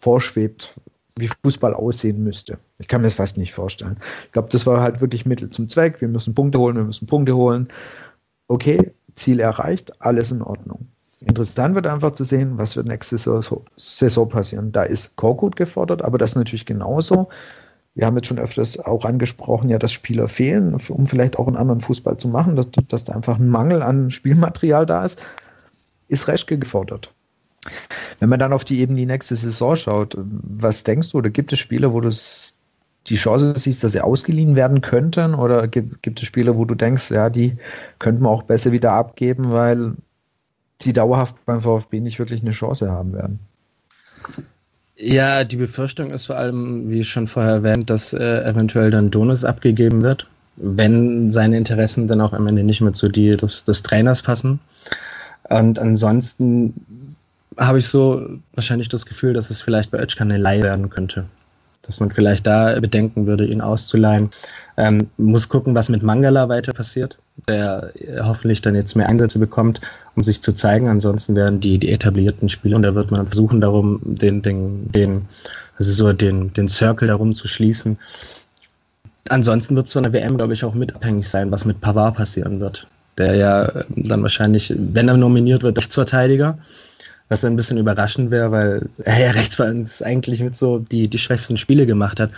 vorschwebt, wie Fußball aussehen müsste. Ich kann mir das fast nicht vorstellen. Ich glaube, das war halt wirklich Mittel zum Zweck. Wir müssen Punkte holen, wir müssen Punkte holen. Okay, Ziel erreicht, alles in Ordnung. Interessant wird einfach zu sehen, was wird nächste Saison passieren. Da ist Korkut gefordert, aber das natürlich genauso. Wir haben jetzt schon öfters auch angesprochen, ja, dass Spieler fehlen, um vielleicht auch einen anderen Fußball zu machen, dass, dass da einfach ein Mangel an Spielmaterial da ist. Ist Reschke gefordert. Wenn man dann auf die eben die nächste Saison schaut, was denkst du, oder gibt es Spiele, wo du die Chance siehst, dass sie ausgeliehen werden könnten? Oder gibt, gibt es Spiele, wo du denkst, ja, die könnten wir auch besser wieder abgeben, weil die dauerhaft beim VfB nicht wirklich eine Chance haben werden. Ja, die Befürchtung ist vor allem, wie schon vorher erwähnt, dass äh, eventuell dann Donis abgegeben wird, wenn seine Interessen dann auch am Ende nicht mehr zu die des, des Trainers passen. Und ansonsten habe ich so wahrscheinlich das Gefühl, dass es vielleicht bei Özcan eine Leihe werden könnte dass man vielleicht da bedenken würde, ihn auszuleihen. Ähm, muss gucken, was mit Mangala weiter passiert, der hoffentlich dann jetzt mehr Einsätze bekommt, um sich zu zeigen. Ansonsten werden die, die etablierten Spieler, und da wird man versuchen, darum den, den, den, also so den, den Circle darum zu schließen. Ansonsten wird es von der WM, glaube ich, auch mit abhängig sein, was mit Pavard passieren wird. Der ja dann wahrscheinlich, wenn er nominiert wird, Rechtsverteidiger was ein bisschen überraschend wäre, weil er rechts bei uns eigentlich mit so die, die schwächsten Spiele gemacht hat.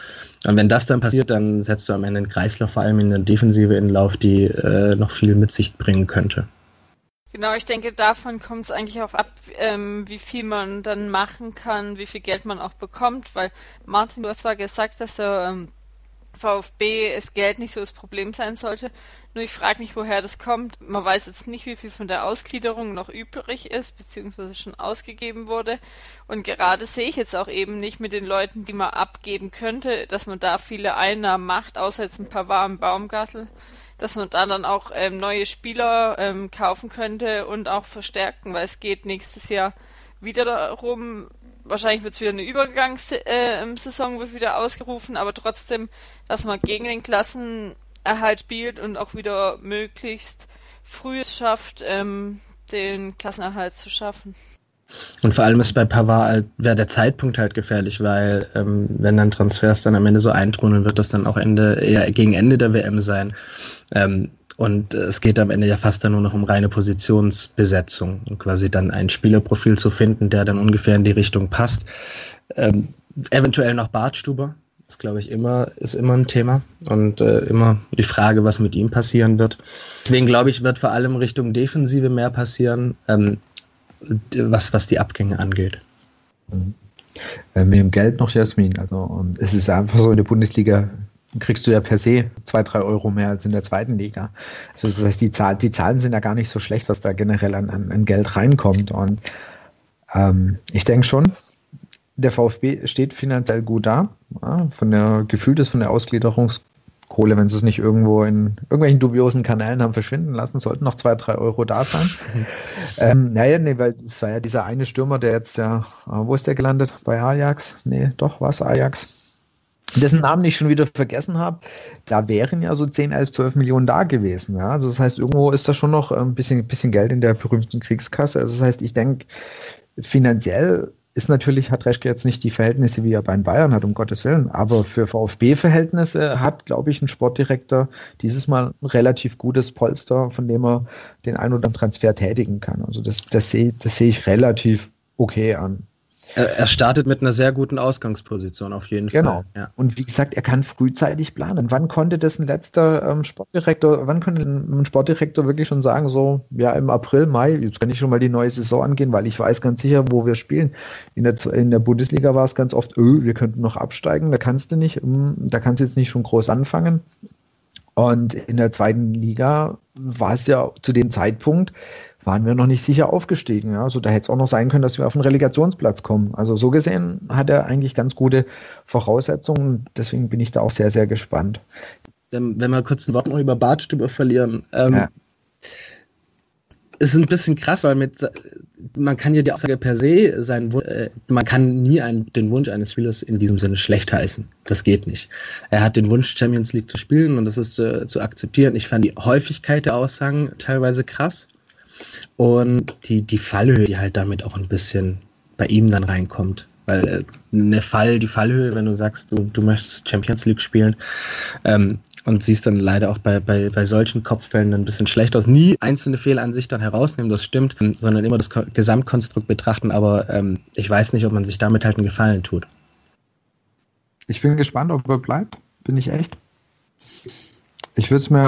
Und wenn das dann passiert, dann setzt du am Ende einen Kreislauf, vor allem in der Defensive in Lauf, die äh, noch viel mit sich bringen könnte. Genau, ich denke, davon kommt es eigentlich auch ab, ähm, wie viel man dann machen kann, wie viel Geld man auch bekommt, weil Martin, du hast zwar gesagt, dass er ähm, VfB es Geld nicht so das Problem sein sollte. Nur ich frage mich, woher das kommt. Man weiß jetzt nicht, wie viel von der Ausgliederung noch übrig ist, beziehungsweise schon ausgegeben wurde. Und gerade sehe ich jetzt auch eben nicht mit den Leuten, die man abgeben könnte, dass man da viele Einnahmen macht, außer jetzt ein paar warmen Baumgartel, dass man da dann auch ähm, neue Spieler ähm, kaufen könnte und auch verstärken, weil es geht nächstes Jahr wieder darum, wahrscheinlich wird es wieder eine Übergangssaison äh, wird wieder ausgerufen, aber trotzdem, dass man gegen den Klassenerhalt spielt und auch wieder möglichst früh es schafft, ähm, den Klassenerhalt zu schaffen. Und vor allem ist bei Pavard halt, wäre der Zeitpunkt halt gefährlich, weil ähm, wenn dann Transfers dann am Ende so eintrudeln, wird das dann auch Ende, eher gegen Ende der WM sein. Ähm, und es geht am Ende ja fast dann nur noch um reine Positionsbesetzung und quasi dann ein Spielerprofil zu finden, der dann ungefähr in die Richtung passt. Ähm, eventuell noch Bartstuber, das glaube ich immer, ist immer ein Thema und äh, immer die Frage, was mit ihm passieren wird. Deswegen glaube ich, wird vor allem Richtung Defensive mehr passieren, ähm, was, was die Abgänge angeht. Mhm. Äh, mit Geld noch, Jasmin. Also es ist einfach so in der Bundesliga kriegst du ja per se zwei, drei Euro mehr als in der zweiten Liga. Also das heißt, die, Zahl, die Zahlen sind ja gar nicht so schlecht, was da generell an, an, Geld reinkommt. Und ähm, ich denke schon, der VfB steht finanziell gut da. Ja, von der gefühlt ist von der Ausgliederungskohle, wenn sie es nicht irgendwo in irgendwelchen dubiosen Kanälen haben verschwinden lassen, sollten noch zwei, drei Euro da sein. ähm, naja, nee, weil es war ja dieser eine Stürmer, der jetzt ja, wo ist der gelandet? Bei Ajax? Nee, doch, was Ajax? Dessen Namen ich schon wieder vergessen habe, da wären ja so 10, 11, 12 Millionen da gewesen. Ja? Also das heißt, irgendwo ist da schon noch ein bisschen, bisschen Geld in der berühmten Kriegskasse. Also das heißt, ich denke, finanziell ist natürlich, hat Reschke jetzt nicht die Verhältnisse, wie er bei den Bayern hat, um Gottes Willen. Aber für VfB-Verhältnisse hat, glaube ich, ein Sportdirektor dieses Mal ein relativ gutes Polster, von dem er den ein oder anderen Transfer tätigen kann. Also das, das sehe das seh ich relativ okay an. Er, startet mit einer sehr guten Ausgangsposition auf jeden genau. Fall. Genau. Ja. Und wie gesagt, er kann frühzeitig planen. Wann konnte das ein letzter ähm, Sportdirektor, wann konnte ein Sportdirektor wirklich schon sagen, so, ja, im April, Mai, jetzt kann ich schon mal die neue Saison angehen, weil ich weiß ganz sicher, wo wir spielen. In der, in der Bundesliga war es ganz oft, öh, wir könnten noch absteigen, da kannst du nicht, hm, da kannst du jetzt nicht schon groß anfangen. Und in der zweiten Liga war es ja zu dem Zeitpunkt, waren wir noch nicht sicher aufgestiegen. Ja? Also da hätte es auch noch sein können, dass wir auf den Relegationsplatz kommen. Also so gesehen hat er eigentlich ganz gute Voraussetzungen. Deswegen bin ich da auch sehr, sehr gespannt. Wenn wir kurz ein Wort noch über Bartstube verlieren. Ähm, ja. Ist ein bisschen krass, weil mit, man kann ja die Aussage per se sein, äh, man kann nie einen, den Wunsch eines Spielers in diesem Sinne schlecht heißen. Das geht nicht. Er hat den Wunsch, Champions League zu spielen und das ist zu, zu akzeptieren. Ich fand die Häufigkeit der Aussagen teilweise krass. Und die, die Fallhöhe, die halt damit auch ein bisschen bei ihm dann reinkommt. Weil äh, eine Fall, die Fallhöhe, wenn du sagst, du, du möchtest Champions League spielen, ähm, und siehst dann leider auch bei, bei, bei solchen Kopfbällen ein bisschen schlecht aus. Nie einzelne Fehler an sich dann herausnehmen, das stimmt, sondern immer das Gesamtkonstrukt betrachten, aber ähm, ich weiß nicht, ob man sich damit halt einen Gefallen tut. Ich bin gespannt, ob er bleibt. Bin ich echt. Ich würde es mir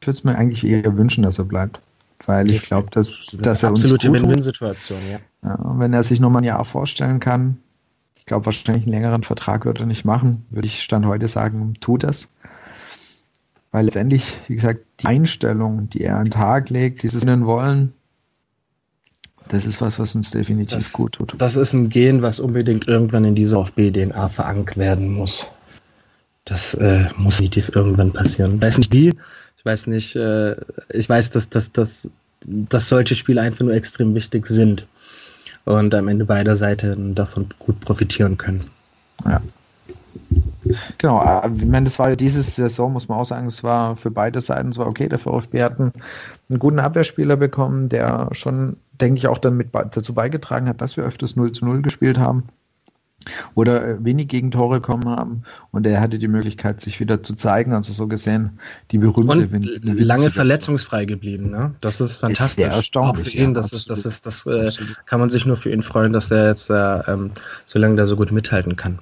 ich würde es mir eigentlich eher wünschen, dass er bleibt weil ich glaube, dass, dass er absolute Win-Win-Situation, ja. ja. Wenn er sich nochmal ein Jahr vorstellen kann, ich glaube, wahrscheinlich einen längeren Vertrag würde er nicht machen, würde ich Stand heute sagen, tut das. Weil letztendlich, wie gesagt, die Einstellung, die er an den Tag legt, dieses Wollen, Das ist was, was uns definitiv das, gut tut. Das ist ein Gen, was unbedingt irgendwann in dieser VfB-DNA verankert werden muss. Das äh, muss definitiv irgendwann passieren. Ich weiß nicht wie, ich weiß nicht, äh, ich weiß, dass, dass, dass, dass solche Spiele einfach nur extrem wichtig sind und am Ende beider Seiten davon gut profitieren können. Ja. Genau, äh, ich meine, das war ja diese Saison, muss man auch sagen, es war für beide Seiten zwar okay. Der VfB hat einen, einen, guten Abwehrspieler bekommen, der schon, denke ich, auch damit dazu beigetragen hat, dass wir öfters 0 zu 0 gespielt haben oder äh, wenig Gegentore kommen haben und er hatte die Möglichkeit, sich wieder zu zeigen. Also so gesehen, die berühmte und Win lange verletzungsfrei geblieben. Ne? Das ist fantastisch. Ist erstaunlich. Auch für ihn, ja, das, ist, das, ist, das äh, kann man sich nur für ihn freuen, dass er jetzt äh, ähm, so lange da so gut mithalten kann.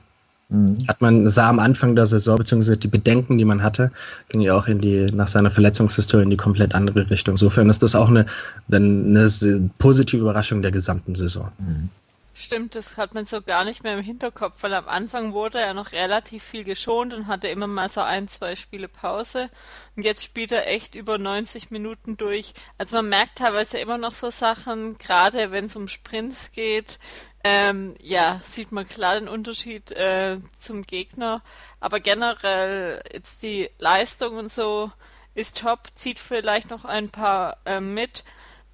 Mhm. Hat man sah am Anfang der Saison, beziehungsweise die Bedenken, die man hatte, ging ja auch in die, nach seiner Verletzungshistorie in die komplett andere Richtung. Insofern ist das auch eine, eine positive Überraschung der gesamten Saison. Mhm. Stimmt, das hat man so gar nicht mehr im Hinterkopf, weil am Anfang wurde er noch relativ viel geschont und hatte immer mal so ein, zwei Spiele Pause. Und jetzt spielt er echt über 90 Minuten durch. Also man merkt teilweise immer noch so Sachen, gerade wenn es um Sprints geht, ähm, ja, sieht man klar den Unterschied äh, zum Gegner. Aber generell jetzt die Leistung und so ist top, zieht vielleicht noch ein paar äh, mit.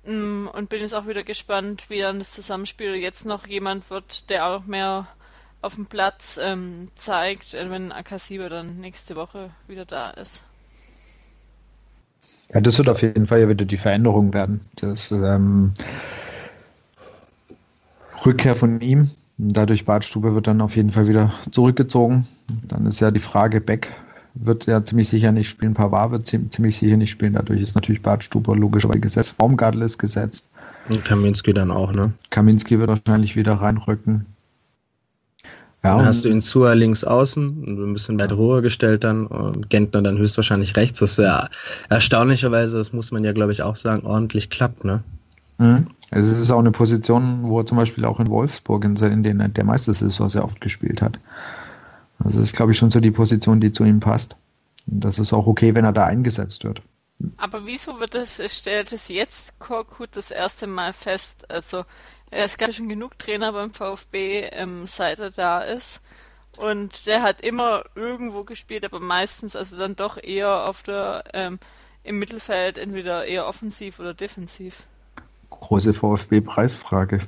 Mm, und bin jetzt auch wieder gespannt, wie dann das Zusammenspiel jetzt noch jemand wird, der auch mehr auf dem Platz ähm, zeigt, äh, wenn Akasiba dann nächste Woche wieder da ist. Ja, das wird auf jeden Fall ja wieder die Veränderung werden. Das ähm, Rückkehr von ihm. Dadurch Badstube wird dann auf jeden Fall wieder zurückgezogen. Dann ist ja die Frage, Beck wird ja ziemlich sicher nicht spielen, Pavard wird ziemlich sicher nicht spielen. Dadurch ist natürlich Badstube logischerweise gesetzt. Baumgartel ist gesetzt. Und Kaminski dann auch, ne? Kaminski wird wahrscheinlich wieder reinrücken. Ja, dann hast du ihn zu links außen, ein bisschen weit Ruhe gestellt dann und Gentner dann höchstwahrscheinlich rechts, was ja erstaunlicherweise, das muss man ja glaube ich auch sagen, ordentlich klappt, ne? Mhm. Also es ist auch eine Position, wo er zum Beispiel auch in Wolfsburg, in, in der meiste ist, was er oft gespielt hat. Also das ist, glaube ich, schon so die Position, die zu ihm passt. Und das ist auch okay, wenn er da eingesetzt wird. Aber wieso wird es, stellt es jetzt Korkut das erste Mal fest? Also es gab schon genug Trainer beim VfB, ähm, seit er da ist. Und der hat immer irgendwo gespielt, aber meistens also dann doch eher auf der ähm, im Mittelfeld, entweder eher offensiv oder defensiv große VfB-Preisfrage.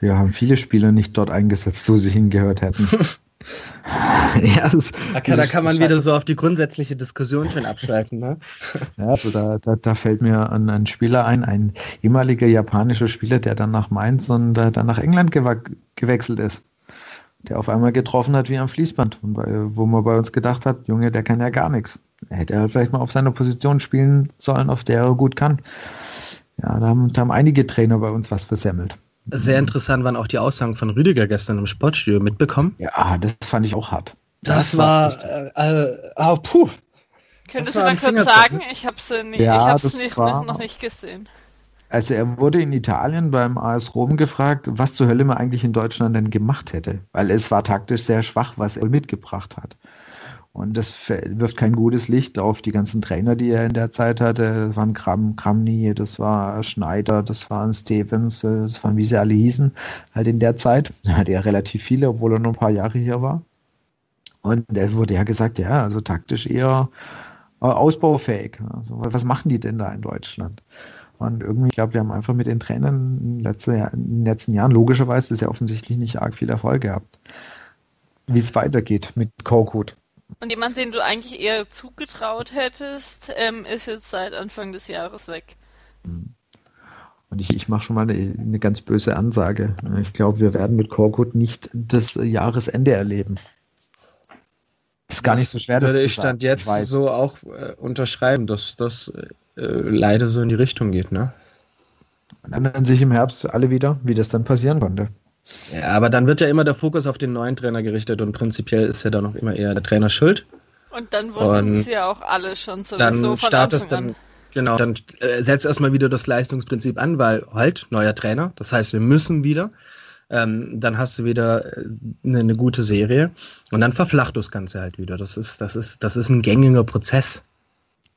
Wir haben viele Spieler nicht dort eingesetzt, wo sie hingehört hätten. ja, das, da, kann, da kann man wieder so auf die grundsätzliche Diskussion schon abschalten. Ne? ja, also da, da, da fällt mir an einen Spieler ein, ein ehemaliger japanischer Spieler, der dann nach Mainz und äh, dann nach England gewechselt ist. Der auf einmal getroffen hat wie am Fließband. Und bei, wo man bei uns gedacht hat, Junge, der kann ja gar nichts. Hätte er vielleicht mal auf seiner Position spielen sollen, auf der er gut kann. Ja, da haben, da haben einige Trainer bei uns was versemmelt. Sehr interessant waren auch die Aussagen von Rüdiger gestern im Sportstudio mitbekommen. Ja, das fand ich auch hart. Das, das war, äh, äh, oh, puh. Könntest du mal kurz sagen? Ich habe es ja, nicht, noch nicht gesehen. Also er wurde in Italien beim AS Rom gefragt, was zur Hölle man eigentlich in Deutschland denn gemacht hätte, weil es war taktisch sehr schwach, was er mitgebracht hat. Und das wirft kein gutes Licht auf die ganzen Trainer, die er in der Zeit hatte. Das waren Kram, Kramny, das war Schneider, das waren Stevens, äh, das waren wie sie alle hießen, halt in der Zeit. Er hatte ja relativ viele, obwohl er nur ein paar Jahre hier war. Und da wurde ja gesagt, ja, also taktisch eher äh, ausbaufähig. Also, was machen die denn da in Deutschland? Und irgendwie, ich glaube, wir haben einfach mit den Trainern in, den letzten Jahren logischerweise ja offensichtlich nicht arg viel Erfolg gehabt. Wie es weitergeht mit Korkut. Und jemand, den du eigentlich eher zugetraut hättest, ähm, ist jetzt seit Anfang des Jahres weg. Und ich, ich mache schon mal eine, eine, ganz böse Ansage. Ich glaube, wir werden mit Korkut nicht das Jahresende erleben. Ist gar das nicht so schwer, das würde ich stand jetzt ich so auch äh, unterschreiben, dass das äh, leider so in die Richtung geht, ne? Und dann sich im Herbst alle wieder, wie das dann passieren konnte. Ja, aber dann wird ja immer der Fokus auf den neuen Trainer gerichtet und prinzipiell ist ja dann noch immer eher der Trainer schuld. Und dann wussten es ja auch alle schon sowieso dann von startest Anfang dann, Genau, dann äh, setzt erstmal wieder das Leistungsprinzip an, weil halt, neuer Trainer, das heißt, wir müssen wieder. Ähm, dann hast du wieder eine, eine, gute Serie und dann verflacht das Ganze halt wieder. Das ist, das ist, das ist ein gängiger Prozess.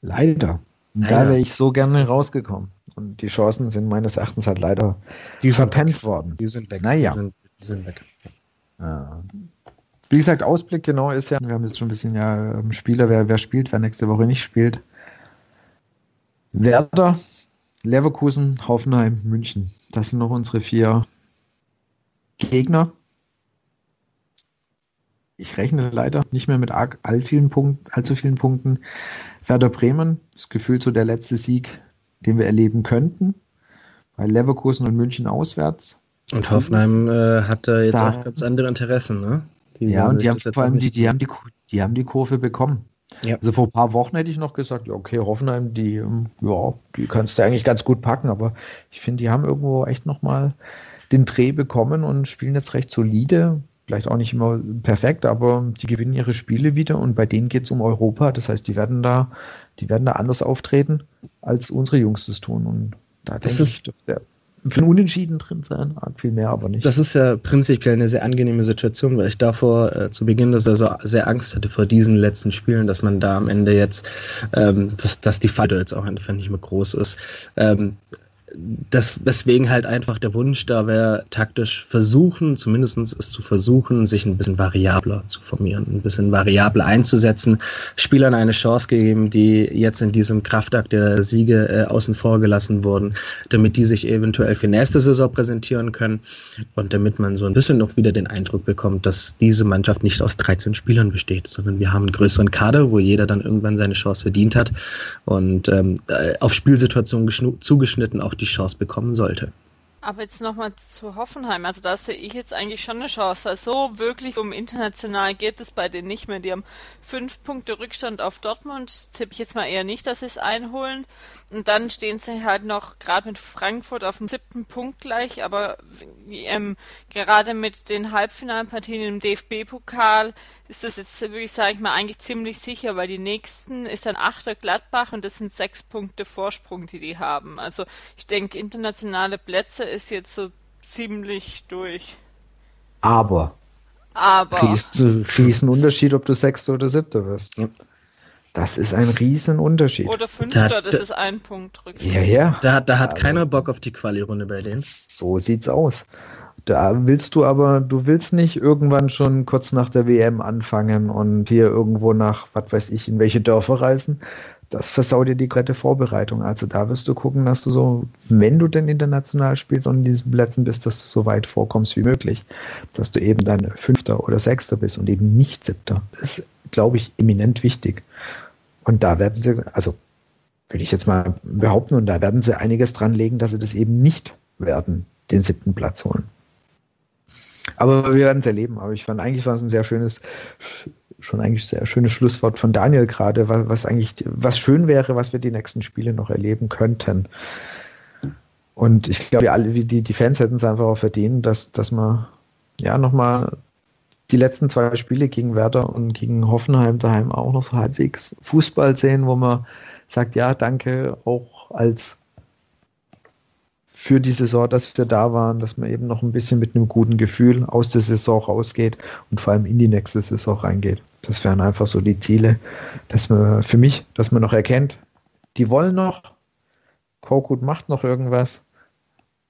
Leider. Da wäre ich so gerne rausgekommen. Und die Chancen sind meines Erachtens halt leider Die verpennt weg. worden. Die sind weg. Naja. Die sind, die sind weg. Ja. Wie gesagt, Ausblick genau ist ja, wir haben jetzt schon ein bisschen ja ähm, Spieler, wer, wer spielt, wer nächste Woche nicht spielt. Werder, Leverkusen, Hoffenheim, München. Das sind noch unsere vier Gegner. Ich rechne leider nicht mehr mit all vielen Punkten, allzu vielen Punkten. Werder Bremen ist gefühlt so der letzte Sieg, den wir erleben könnten. Bei Leverkusen und München auswärts. Und Hoffenheim äh, hat da jetzt Da- auch ganz andere Interessen, ne? Die Ja, und die haben vor allem die, die, haben die, die haben die Kurve bekommen. Ja. Also vor ein paar Wochen hätte ich noch gesagt, ja, okay, Hoffenheim, die, ähm, ja, die kannst du eigentlich ganz gut packen, aber ich finde, die haben irgendwo echt nochmal den Dreh bekommen und spielen jetzt recht solide. Vielleicht auch nicht immer perfekt, aber die gewinnen ihre Spiele wieder und bei denen geht es um Europa. Das heißt, die werden da, die werden da anders auftreten, als unsere Jungs das tun. Und da Das denke ist- ich, dürfte für ein Unentschieden drin sein, viel mehr aber nicht. Das ist ja prinzipiell eine sehr angenehme Situation, weil ich davor äh, zu Beginn der Saison sehr Angst hatte vor diesen letzten Spielen, dass man da am Ende jetzt, ähm, dass, dass die Falle jetzt auch einfach nicht mehr groß ist. Ähm, das, weswegen halt einfach der Wunsch da wäre, taktisch versuchen, zumindest es zu versuchen, sich ein bisschen variabler zu formieren, ein bisschen variabler einzusetzen, Spielern eine Chance geben, die jetzt in diesem Kraftakt der Siege äh, außen vor gelassen wurden, damit die sich eventuell für nächste Saison präsentieren können und damit man so ein bisschen noch wieder den Eindruck bekommt, dass diese Mannschaft nicht aus 13 Spielern besteht, sondern wir haben einen größeren Kader, wo jeder dann irgendwann seine Chance verdient hat und ähm, äh, auf Spielsituationen zugeschnitten auch die Chance bekommen sollte. Aber jetzt nochmal zu Hoffenheim. Also da sehe ich jetzt eigentlich schon eine Chance, weil so wirklich um international geht es bei denen nicht mehr. Die haben fünf Punkte Rückstand auf Dortmund. Tippe ich jetzt mal eher nicht, dass sie es einholen. Und dann stehen sie halt noch gerade mit Frankfurt auf dem siebten Punkt gleich. Aber ähm, gerade mit den Halbfinalpartien im DFB-Pokal ist das jetzt wirklich, sage ich mal, eigentlich ziemlich sicher, weil die nächsten ist dann Achter Gladbach und das sind sechs Punkte Vorsprung, die die haben. Also ich denke, internationale Plätze ist jetzt so ziemlich durch. aber Aber Riesen, Riesenunterschied, ob du Sechster oder Siebter wirst. Ja. Das ist ein Riesenunterschied. oder Fünfter, Da- das da- ist ein Punkt Rückstand. Ja, ja. Da, da hat Also- keiner Bock auf die Quali-Runde bei denen. So sieht's aus. Da willst du aber, du willst nicht irgendwann schon kurz nach der WM anfangen und hier irgendwo nach, was weiß ich, in welche Dörfer reisen. Das versaut dir die komplette Vorbereitung. Also da wirst du gucken, dass du so, wenn du denn international spielst und in diesen Plätzen bist, dass du so weit vorkommst wie möglich. Dass du eben dann Fünfter oder Sechster bist und eben nicht Siebter. Das ist, glaube ich, eminent wichtig. Und da werden sie, also würde ich jetzt mal behaupten, und da werden sie einiges dran legen, dass sie das eben nicht werden, den siebten Platz holen. Aber wir werden es erleben. Aber ich fand eigentlich war es ein sehr schönes, schon eigentlich sehr schönes Schlusswort von Daniel gerade, was, was eigentlich, was schön wäre, was wir die nächsten Spiele noch erleben könnten. Und ich glaube, wir alle, die, die Fans hätten es einfach auch verdient, dass, dass man ja nochmal die letzten zwei Spiele gegen Werder und gegen Hoffenheim daheim auch noch so halbwegs Fußball sehen, wo man sagt, ja, danke auch als für die Saison, dass wir da waren, dass man eben noch ein bisschen mit einem guten Gefühl aus der Saison rausgeht und vor allem in die nächste Saison reingeht. Das wären einfach so die Ziele, dass man für mich, dass man noch erkennt, die wollen noch, Korkut macht noch irgendwas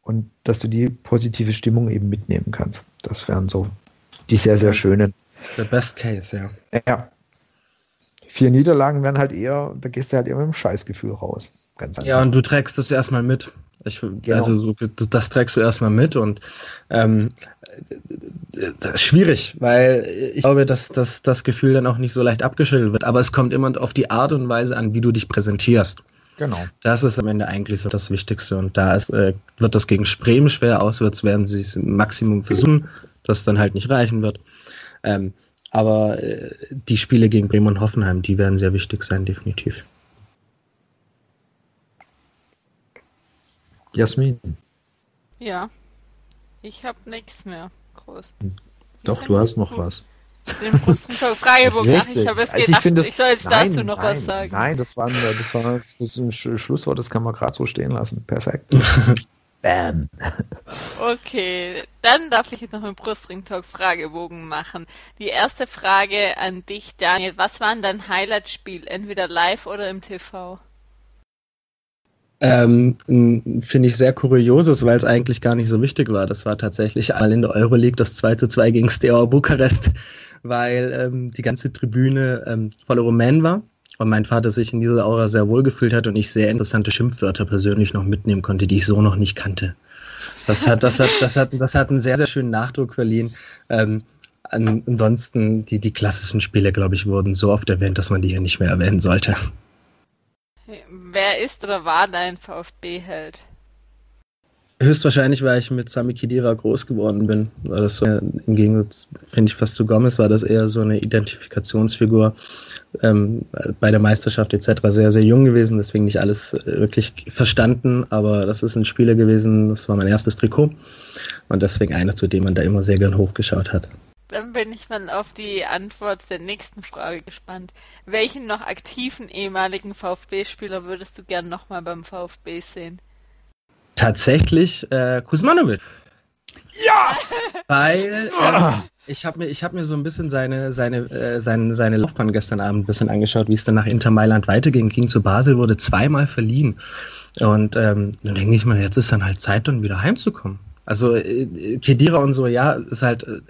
und dass du die positive Stimmung eben mitnehmen kannst. Das wären so die sehr, sehr schönen. Der Best Case, ja. Ja. Vier Niederlagen wären halt eher, da gehst du halt eher mit einem Scheißgefühl raus. Ganz einfach. Ja, und du trägst das erstmal mit. Ich, Genau. Also so, das trägst du erstmal mit und ähm, das ist schwierig, weil ich glaube, dass, dass das Gefühl dann auch nicht so leicht abgeschüttelt wird. Aber es kommt immer auf die Art und Weise an, wie du dich präsentierst. genau. Das ist am Ende eigentlich so das Wichtigste. Und da ist, äh, wird das gegen Bremen schwer, auswärts werden sie es im Maximum versuchen, das dann halt nicht reichen wird. Ähm, aber äh, die Spiele gegen Bremen und Hoffenheim, die werden sehr wichtig sein, definitiv. Jasmin. Ja. Ich habe nichts mehr. Groß. Doch, du hast noch was. Den Brustringtalk Fragebogen. Ach, ich habe jetzt Also ich gedacht, ich, das- soll jetzt Nein, dazu noch nein, was sagen. Nein, das war, ein, das war ein Sch- Schlusswort, das kann man gerade so stehen lassen. Perfekt. Bam. Okay, dann darf ich jetzt noch einen Brustring-Talk Fragebogen machen. Die erste Frage an dich, Daniel. Was war denn dein Highlight-Spiel? Entweder live oder im TV? Ähm, Finde ich sehr kurioses, weil es eigentlich gar nicht so wichtig war. Das war tatsächlich einmal in der Euroleague das 2 zu 2 gegen Steaua Bukarest, weil ähm, die ganze Tribüne ähm, voller Rumänen war und mein Vater sich in dieser Aura sehr wohl gefühlt hat und ich sehr interessante Schimpfwörter persönlich noch mitnehmen konnte, die ich so noch nicht kannte. Das hat, das hat, das hat, das hat einen sehr, sehr schönen Nachdruck verliehen. Ähm, ansonsten, die, die klassischen Spiele, glaube ich, wurden so oft erwähnt, dass man die hier nicht mehr erwähnen sollte. Wer ist oder war dein VfB-Held? Höchstwahrscheinlich, weil ich mit Sami Khedira groß geworden bin. War das so, im Gegensatz, finde ich, fast zu Gomez, war das eher so eine Identifikationsfigur. Ähm, bei der Meisterschaft etc. sehr, sehr jung gewesen, deswegen nicht alles äh, wirklich verstanden, aber das ist ein Spieler gewesen, das war mein erstes Trikot und deswegen einer, zu dem man da immer sehr gern hochgeschaut hat. Dann bin ich mal auf die Antwort der nächsten Frage gespannt. Welchen noch aktiven ehemaligen VfB-Spieler würdest du gern nochmal beim VfB sehen? Tatsächlich äh, Kuzmanovic. Ja! Weil äh, ich habe mir, hab mir so ein bisschen seine, seine, äh, seine, seine Laufbahn gestern Abend ein bisschen angeschaut, wie es dann nach Inter Mailand weiterging. Ging zu Basel, wurde zweimal verliehen. Und ähm, dann denke ich mal, jetzt ist dann halt Zeit, dann wieder heimzukommen. Also äh, Kedira und so, ja, ist halt äh,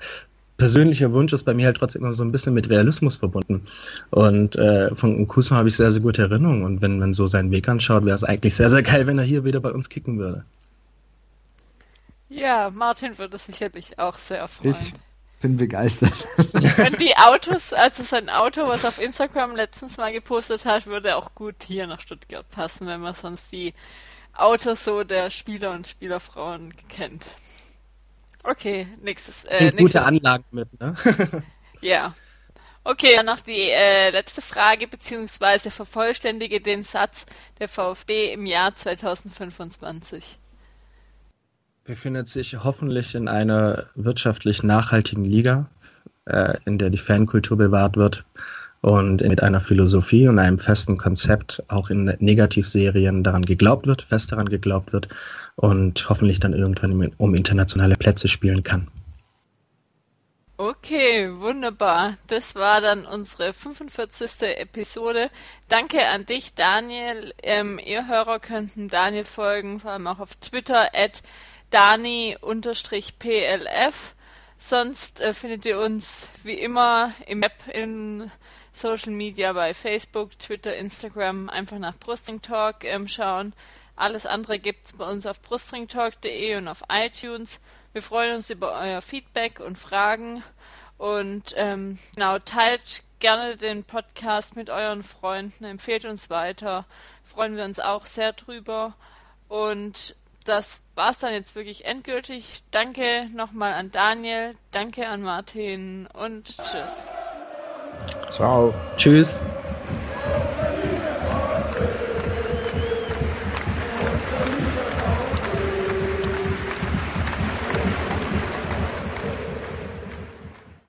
persönlicher Wunsch ist bei mir halt trotzdem immer so ein bisschen mit Realismus verbunden. Und äh, von Kusma habe ich sehr, sehr gute Erinnerungen. Und wenn man so seinen Weg anschaut, wäre es eigentlich sehr, sehr geil, wenn er hier wieder bei uns kicken würde. Ja, Martin würde sicherlich auch sehr freuen. Ich bin begeistert. Und die Autos, also sein Auto, was auf Instagram letztens mal gepostet hat, würde auch gut hier nach Stuttgart passen, wenn man sonst die Autos so der Spieler und Spielerfrauen kennt. Okay, nächstes. Äh, nächstes. Gute Anlagen mit, ne? ja. Okay, dann noch die äh, letzte Frage, beziehungsweise vervollständige den Satz der VfB im Jahr 2025. Befindet sich hoffentlich in einer wirtschaftlich nachhaltigen Liga, äh, in der die Fankultur bewahrt wird und mit einer Philosophie und einem festen Konzept auch in Negativserien daran geglaubt wird, fest daran geglaubt wird und hoffentlich dann irgendwann um internationale Plätze spielen kann. Okay, wunderbar. Das war dann unsere 45. Episode. Danke an dich, Daniel. Ähm, ihr Hörer könnten Daniel folgen, vor allem auch auf Twitter at dani-plf. Sonst äh, findet ihr uns wie immer im App in Social Media bei Facebook, Twitter, Instagram einfach nach Brusting Talk ähm, schauen. Alles andere gibt's bei uns auf brustringtalk.de und auf iTunes. Wir freuen uns über euer Feedback und Fragen und ähm, genau teilt gerne den Podcast mit euren Freunden, empfehlt uns weiter, freuen wir uns auch sehr drüber und das war's dann jetzt wirklich endgültig. Danke nochmal an Daniel, danke an Martin und tschüss. Ciao. Tschüss.